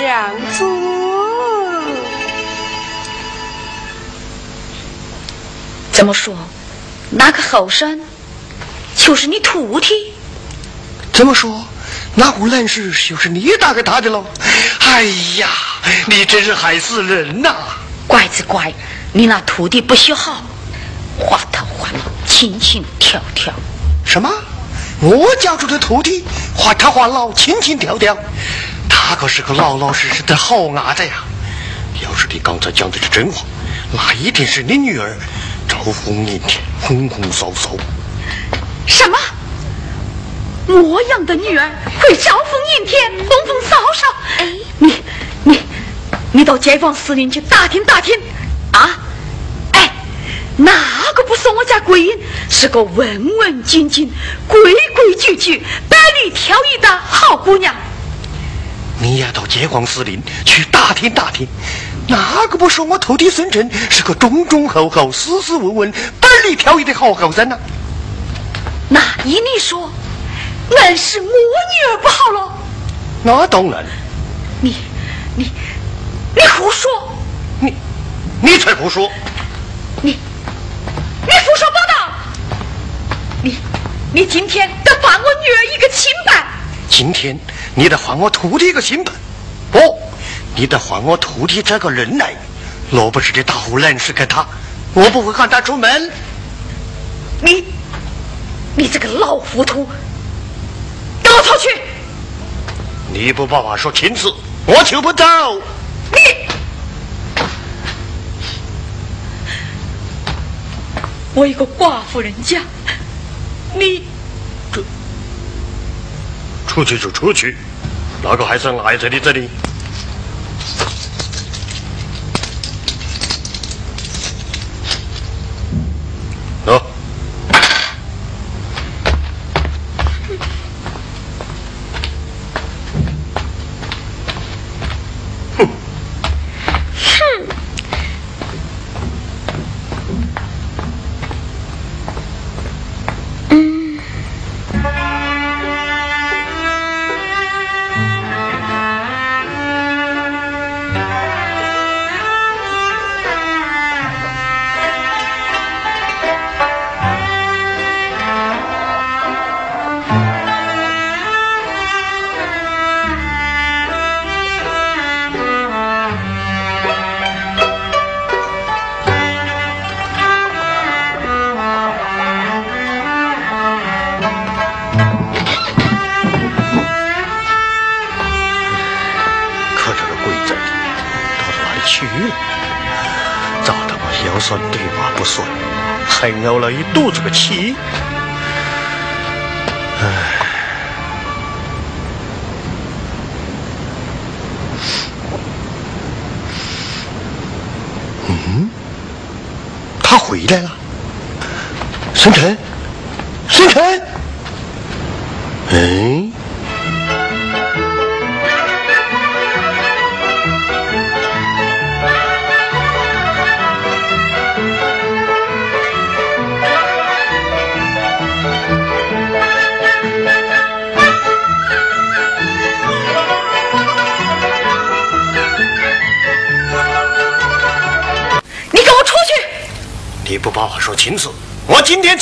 娘子。这么说，那个后生就是你徒弟？怎么说，那户男士就是你打给他的喽？哎呀，你真是害死人呐！怪只怪你那徒弟不学好，花头花脑，轻轻跳跳。什么？我教出的徒弟花头花脑，轻轻跳跳？他可是个老老实实的好伢子呀！要是你刚才讲的是真话，那一定是你女儿。招蜂引蝶，红红烧烧。什么？模样的女儿会招蜂引蝶，红红烧烧？哎，你你你到街坊四邻去打听打听啊！哎，哪个不说说我家桂英是个文文静静、规规矩矩、百里挑一的好姑娘。你也，到监皇司令去打听打听，哪个不说我徒弟孙振是个忠忠厚厚、斯斯文文、百里挑一的好后生呢？那依你说，俺是我女儿不好了？那当然。你，你，你胡说！你，你才胡说！你，你胡说八道！你，你今天得还我女儿一个清白！今天你得还我徒弟一个清白！不，你得还我徒弟这个人来！若不是你大呼冷是给他，我不会喊他出门。你，你这个老糊涂，给我出去！你不把话说清楚！我就不走。你，我一个寡妇人家，你这出去就出去，那个还是赖在你这里。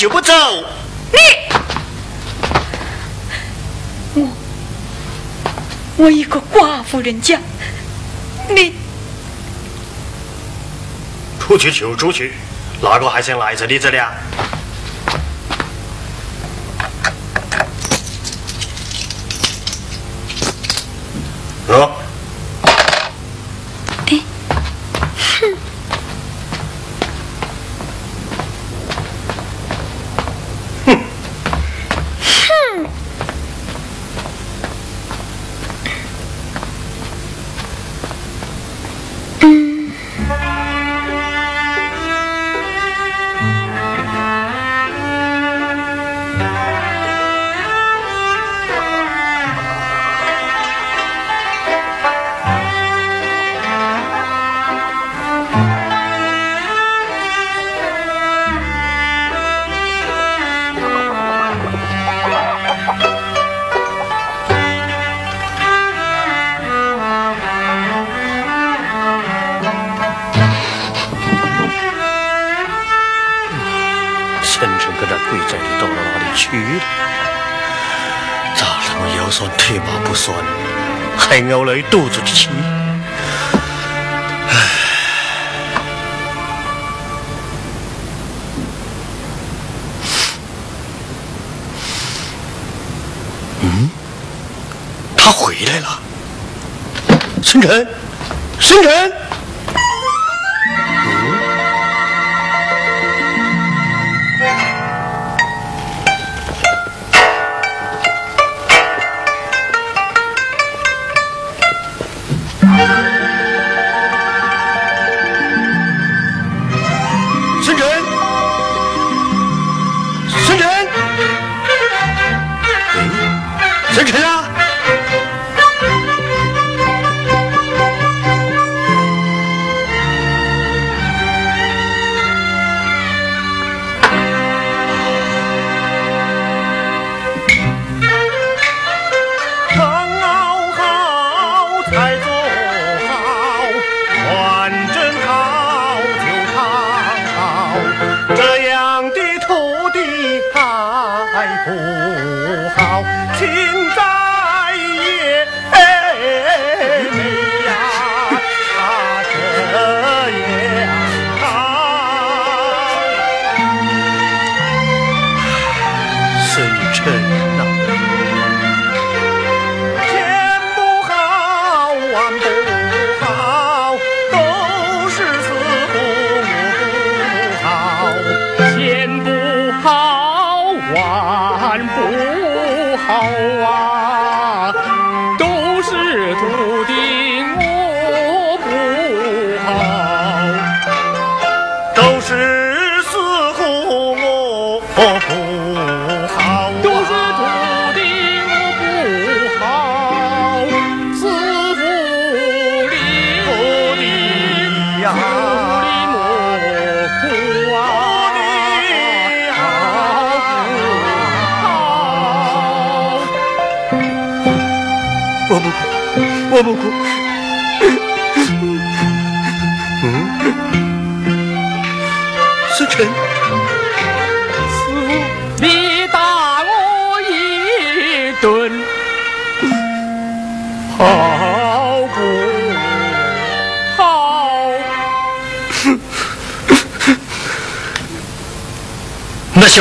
就不走。你，我，我一个寡妇人家，你。出去就出去，哪个还想赖在你这里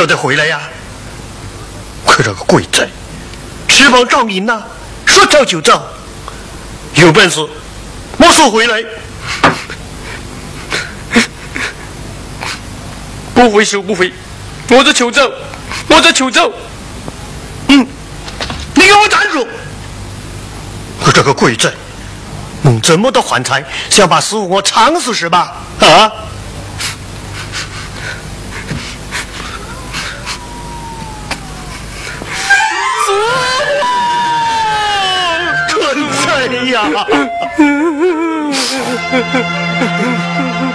哪晓得回来呀？可这个鬼仔，翅膀照明呐，说走就走。有本事，我说回来，不回就不回，我这求走，我这求走。嗯，你给我站住！我这个鬼仔，弄这么多饭菜，是要把师傅我撑死是吧？啊！嗯！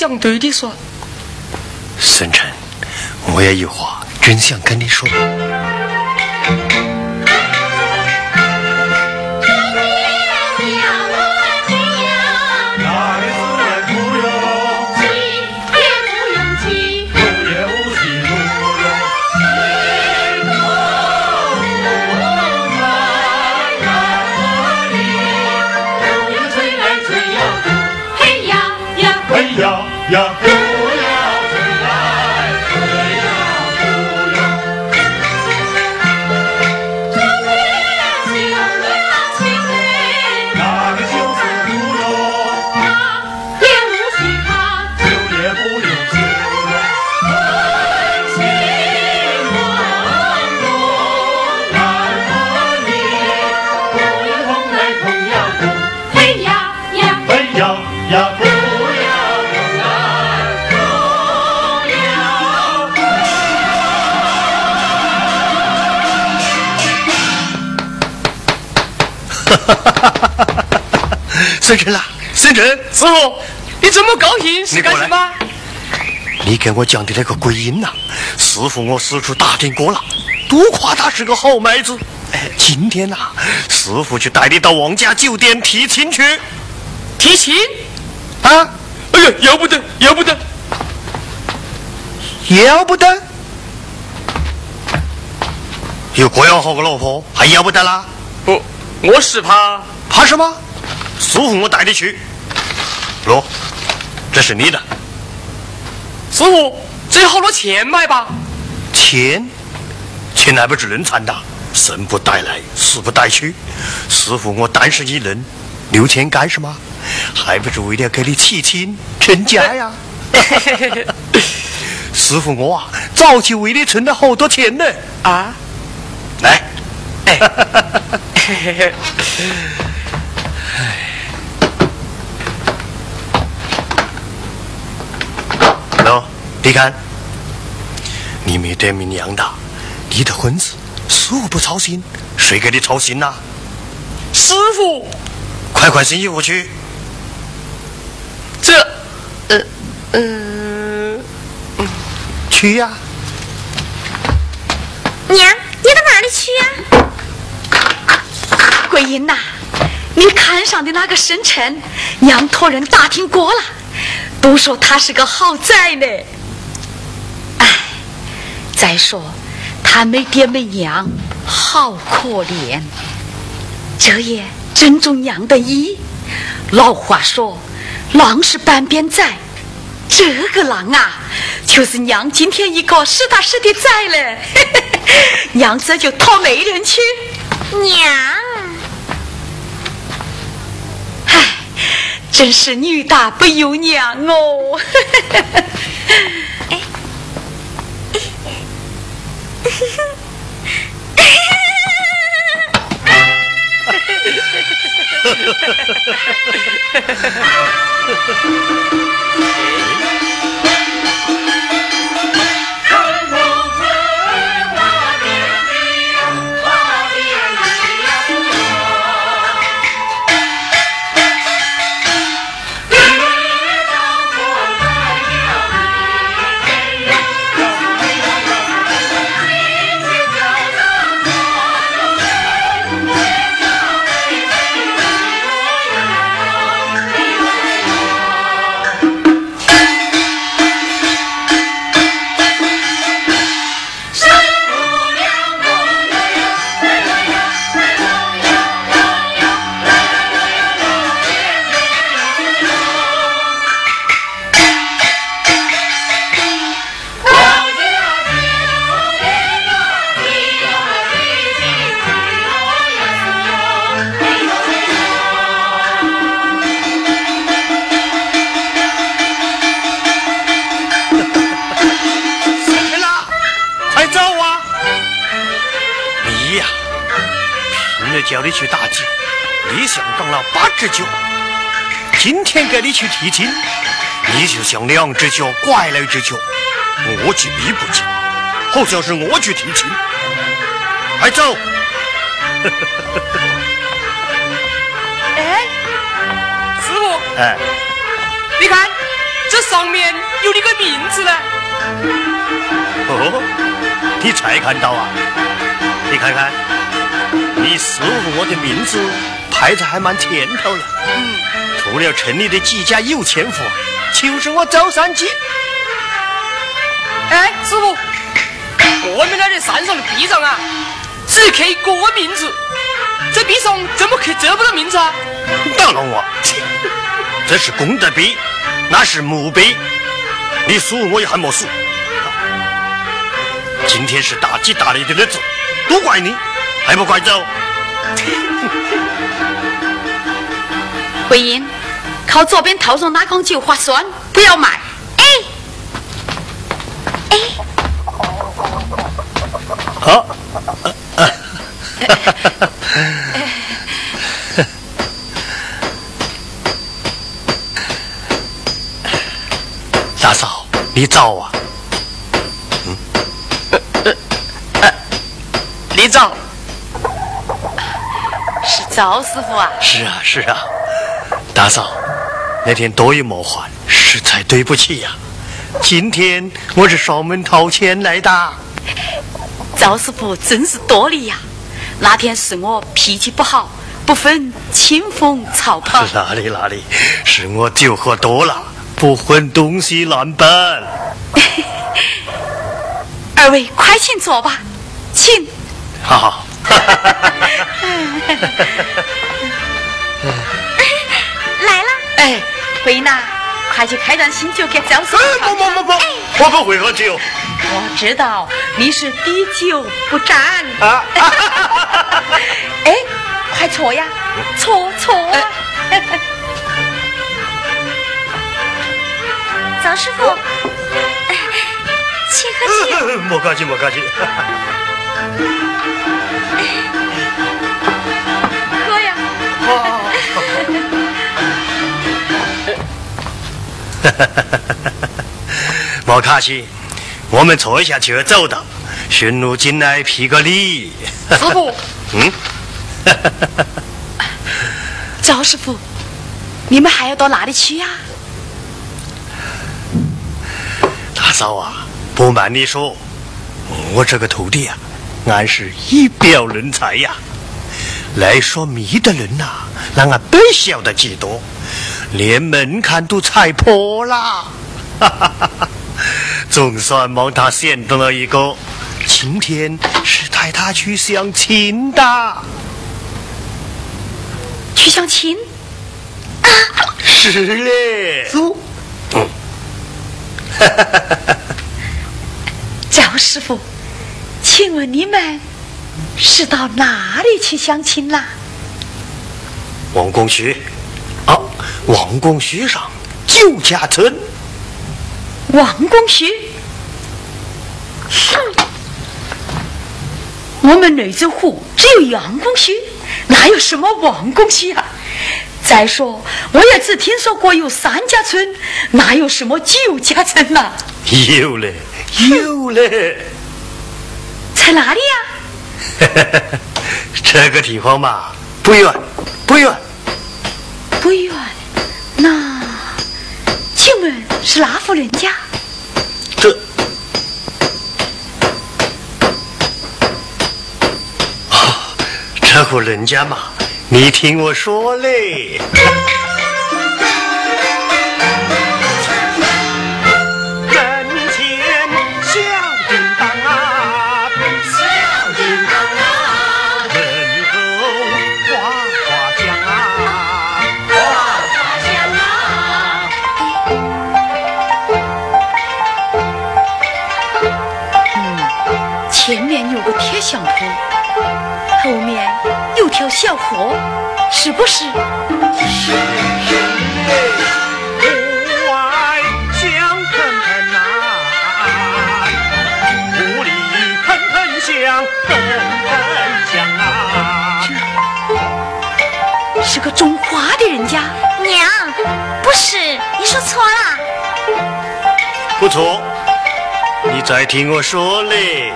话想对你说。孙晨，我也有话真想跟你说。师傅，你这么高兴是干什么？你给我讲的那个鬼音呐，师傅我四处打听过了，都夸他是个好妹子。哎今天呐，师傅就带你到王家酒店提亲去。提亲？啊？哎呀，要不得，要不得，要不得！有这样好个老婆，还要不得啦？不，我是怕，怕什么？师傅我带你去。喏，这是你的。师傅，这好多钱买吧？钱？钱还不是人赚的？生不带来，死不带去。师傅我单身一人，留钱干什么？还不是为了给你娶亲成家呀？师傅我啊，早就为你存了好多钱呢。啊？来。喏，你看，你没得名娘的，你的婚事，师傅不操心，谁给你操心呐？师傅，快换身衣服去。这，呃，嗯，去呀。娘，你到哪里去呀？桂英呐，你看上的那个生辰，娘托人打听过了，都说他是个好仔呢。哎，再说他没爹没娘，好可怜。这也正中娘的意。老话说，狼是半边仔，这个狼啊，就是娘今天一个实打实的仔了。娘这就讨媒人去。娘，唉，真是女大不由娘哦。生啦，快走啊！你呀，拼了叫你去打酒，你像当了八只脚。今天给你去提亲，你就像两只脚拐了一只脚，我去逼不进，好像是我去提亲。快走！哎，师傅，哎，你看这上面有你个名字呢。哦，你才看到啊？你看看，你师傅我的名字排的还蛮前头了。嗯，除了城里的几家有钱户，就是我周三金。哎，师傅，我们那的山上的壁上啊，只刻一个名字，这壁上怎么刻这么多名字啊？打了我！这是功德碑，那是墓碑，你数我也还没数。今天是大吉大利的日子，都怪你，还不快走！桂英，靠左边套上那缸酒划算，不要卖。哎，哎，好。大嫂，你早啊！李长，是赵师傅啊。是啊，是啊，大嫂，那天多余冒犯，实在对不起呀。今天我是上门讨钱来的。赵师傅真是多礼呀！那天是我脾气不好，不分清风草跑。哪里哪里，是我酒喝多了，不分东西南北。二位快请坐吧，请。好好。来了。哎，慧娜，快去开张新酒给赵师傅。不不不不，我不会喝酒。我知道你是滴酒不沾。啊。哎，快搓呀，搓搓。赵师傅，请喝酒。莫客气，莫客气。喝呀。莫客气，我们坐一下就要走的。驯鹿进来批个礼。师傅。嗯。赵师傅，你们还要到哪里去呀？大嫂啊，不瞒你说，我这个徒弟啊，俺是一表人才呀。来说谜的人呐，那俺本晓得几多，连门槛都踩破了。总算帮他选中了一个，今天是带他去相亲的。去相亲？啊，是嘞。走。嗯。赵师傅，请问你们是到哪里去相亲啦？王公虚，啊，王公虚上旧家村。王公虚，哼，我们内州湖只有杨公虚，哪有什么王公虚啊？再说，我也只听说过有三家村，哪有什么九家村呐？有嘞，有嘞，在哪里呀？这个地方嘛，不远，不远，不远。那，请问是哪户人家？这，啊，这户人家嘛。你听我说嘞，有个铁香铺，后面。有条小河，是？不是？是是？户外香喷喷呐，屋里喷喷香，喷喷香啊。是个种花的人家。娘，不是，你说错了。不错，你再听我说嘞。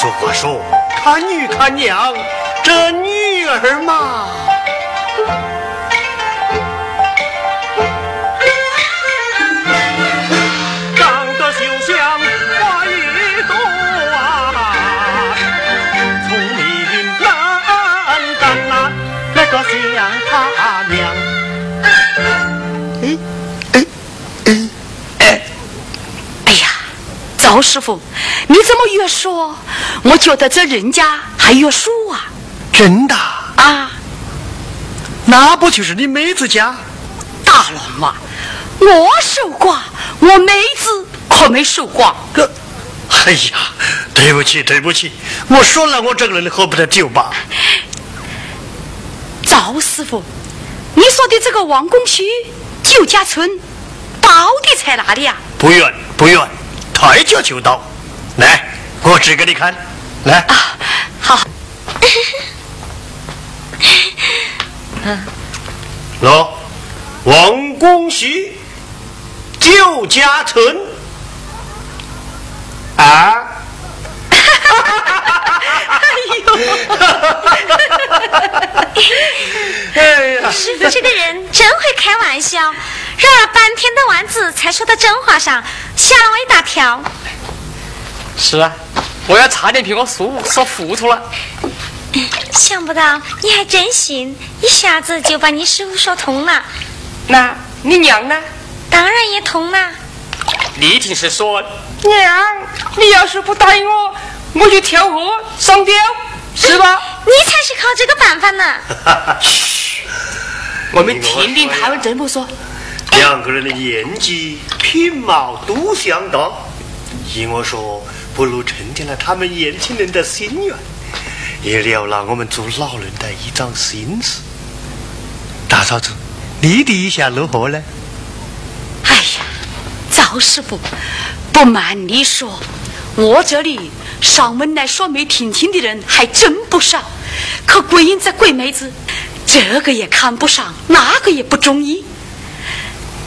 俗话说，看女看娘，这女儿嘛，长得就像花一朵啊，聪明能干呐，那个像他娘。哎哎哎哎！哎呀，赵师傅，你怎么越说？我觉得这人家还有数啊！真的啊？那不就是你妹子家？大龙嘛！我守寡，我妹子可没守寡。这，哎呀，对不起，对不起，我说了，我这个人喝不得酒吧？赵师傅，你说的这个王公区酒家村到底在哪里啊？不远不远，抬脚就到。来，我指给你看。来，好。嗯，喏，王公喜，旧家村。啊。哎呦！师傅这个人真会开玩笑，绕了半天的弯子才说到真话上，吓了我一大跳。是啊，我要差点被我叔说糊涂了。想不到你还真信，一下子就把你师傅说通了。那你娘呢？当然也通了。你一定是说娘，你要是不答应我。我就跳河上吊，是吧？你才是靠这个办法呢。嘘，我们听听他们怎么说。两个人的年纪、品貌都相当，依我说，不如成见了他们年轻人的心愿，也了了我们做老人的一桩心事。大嫂子，你的意下如何呢？哎呀，赵师傅，不瞒你说，我这里。上门来说媒听亲的人还真不少，可桂英这鬼妹子，这个也看不上，那个也不中意。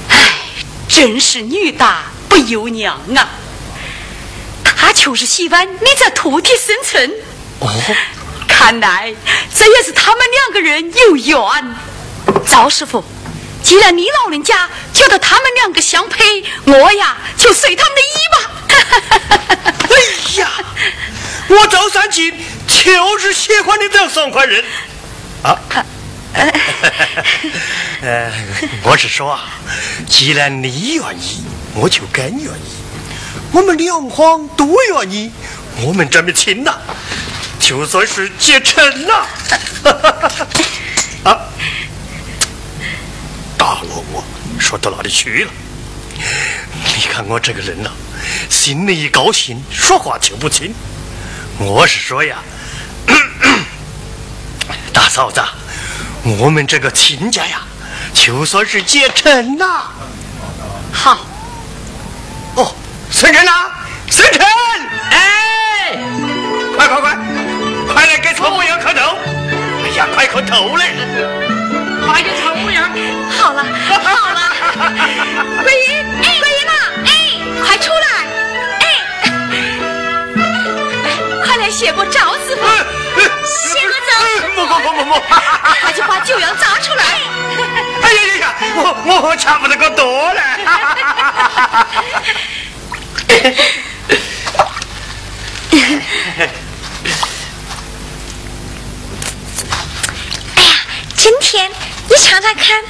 唉，真是女大不由娘啊！她就是喜欢你这兔体生存。哦，看来这也是他们两个人有缘。赵师傅，既然你老人家觉得他们两个相配，我呀就随他们的意吧。哎呀！我赵三金就是喜欢你这样爽快人啊！呃，我是说啊，既然你愿意，我就更愿意。我们两方都愿意，我们这么亲呐，就算是结成了。啊！大萝卜说到哪里去了？你看我这个人呐，心里一高兴，说话就不轻。我是说呀，大嫂子，我们这个亲家呀，就算是结成了。好。哦，生辰呐，生辰！哎，快快快，快来给曹牧羊磕头！哎呀，快磕头嘞！快给曹牧羊。好了，好了。桂英，桂英呐，哎，快出来！谢过赵师傅，谢过赵。不不不不不，快就把酒要砸出来。哎呀呀呀，我我差不得个多了。哎呀，真甜，你尝尝看。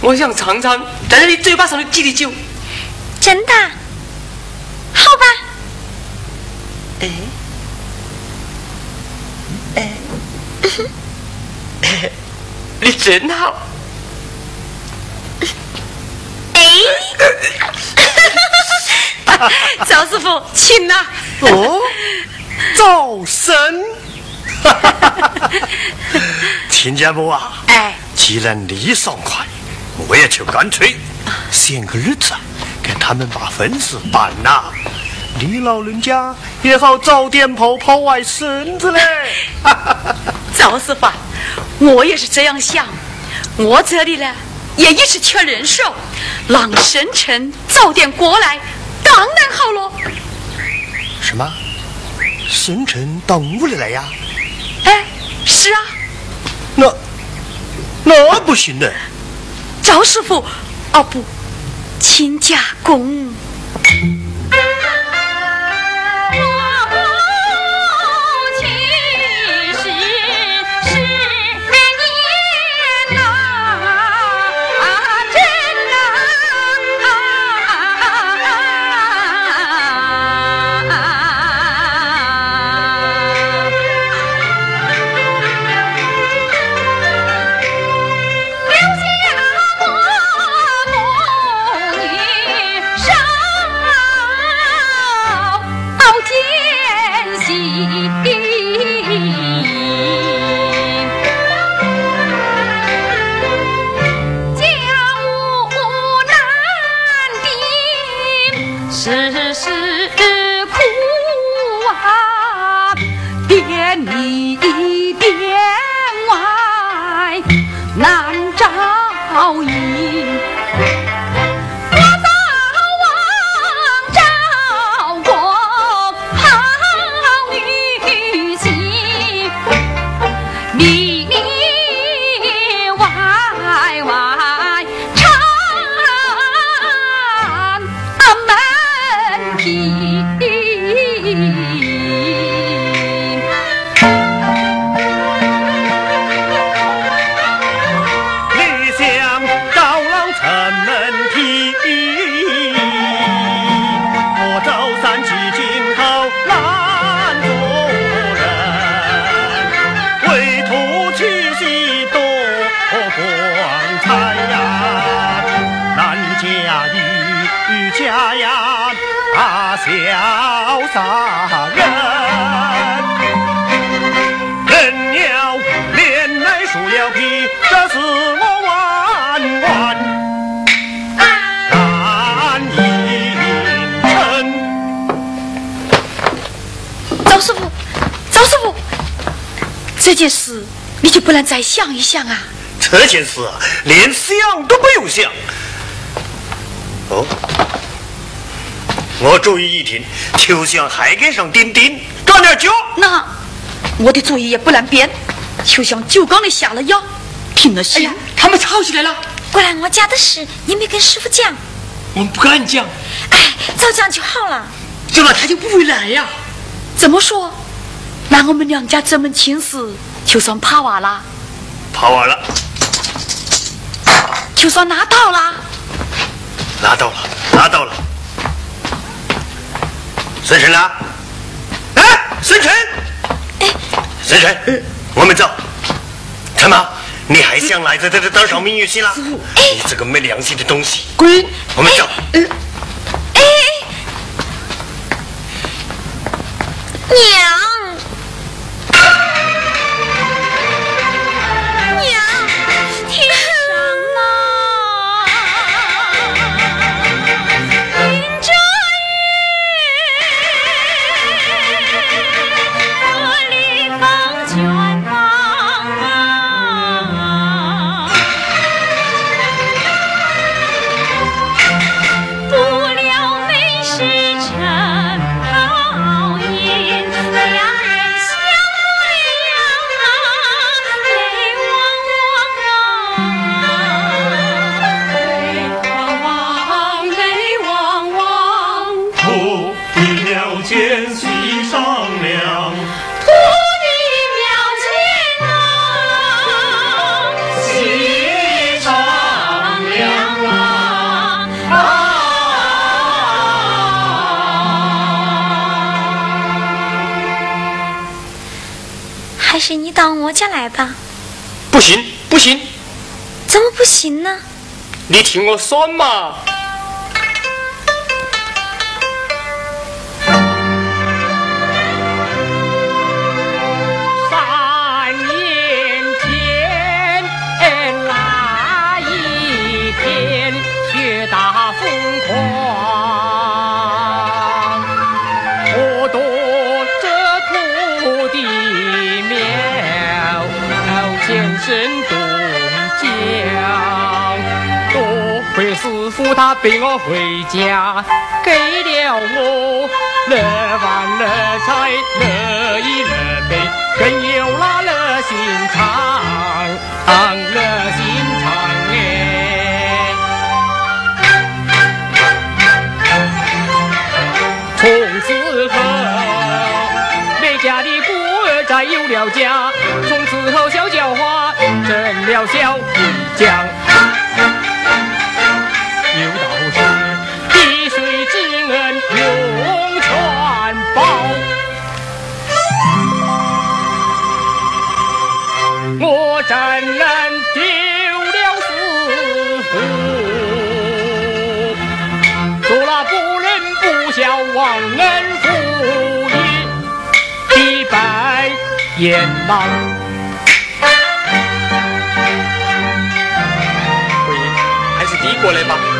我想尝尝在你嘴巴上的挤的酒。真的？好吧。哎。你真好，哎，赵师傅，请呐。哦，赵生，听见不啊？哎，既然你爽快，我也就干脆选个日子，给他们把婚事办了。你老人家也好早点跑跑外孙子嘞。赵师傅，我也是这样想。我这里呢，也一直缺人手，让生辰早点过来，当然好了。什么？生辰到屋里来呀？哎，是啊。那那不行的。赵师傅，哦不，亲家公。件事你就不能再想一想啊？这件事连想都不用想。哦，我主意一定，就像海埂上钉钉，干点脚。那我的主意也不能变，就像酒缸里下了药，停了心。他们吵起来了。过来我家的事，你没跟师傅讲。我们不敢讲。哎，早讲就好了。讲了他就不会来呀。怎么说？那我们娘家这门亲事就算怕完了，趴完了，就算拿到了，拿到了，拿到了。孙晨呢？哎，孙晨，哎，孙晨，我们走。陈妈，你还想来在这里当上明月心了？你这个没良心的东西！滚！我们走。哎，娘。到我家来吧。不行，不行。怎么不行呢？你听我说嘛。他背我回家，给了我乐饭乐菜乐衣乐被，更有那乐心肠，乐心肠哎。从此后，每家的孤儿再有了家，从此后小叫花成了小回家。眼狼。回，还是你过来吧。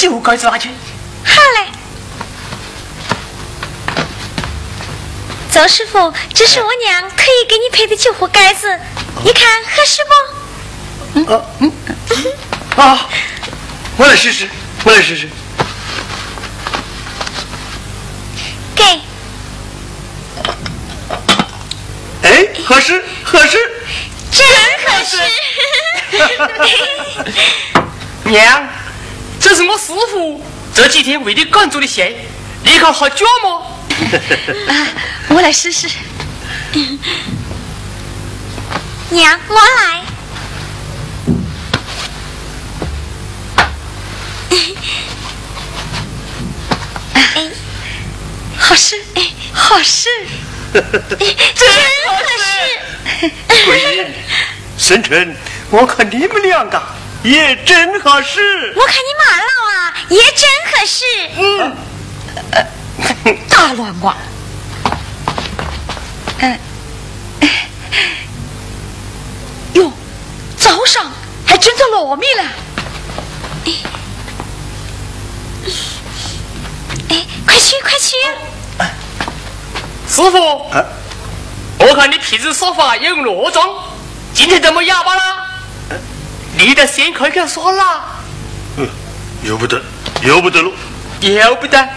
把这旧盖子拿去。好嘞，周师傅，这是我娘特意给你配的酒壶盖子，你看合适不？嗯嗯啊，我来试试，我来试试。给。哎，合适，合适。真合适。娘，这是我师傅这几天为你赶做的线，你看好脚吗？啊我来试试。娘，我来。哎，好事，哎，好事，真合适。桂英，生辰，我看你们两个。也真合适，我看你马老啊，也真合适。嗯，大乱瓜。嗯，哟，早上还蒸着糯米了。哎，快去快去！师傅，我看你平时说话也用糯装，今天怎么哑巴了？你的先可以给他说了，嗯，由不得，由不得了，由不得，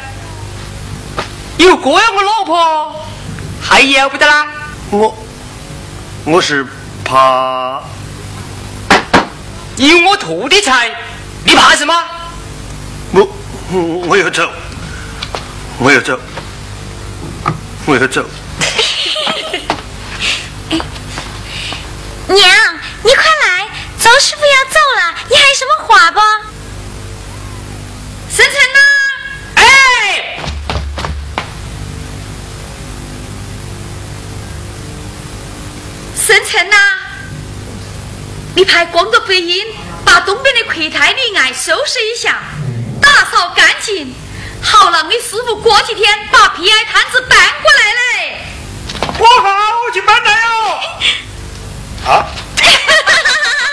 有这样个老婆，还由不得啦？我，我是怕，有我徒弟在，你怕什么？我，我要走，我要走，我要走。娘，你快来。周师傅要走了，你还有什么话不？沈晨呐，哎。沈晨呐。你拍光着背影，把东边的葵胎的爱收拾一下，打扫干净。好了，你师傅过几天把皮矮摊子搬过来嘞。我好，我去搬来哟。啊。哈哈哈哈。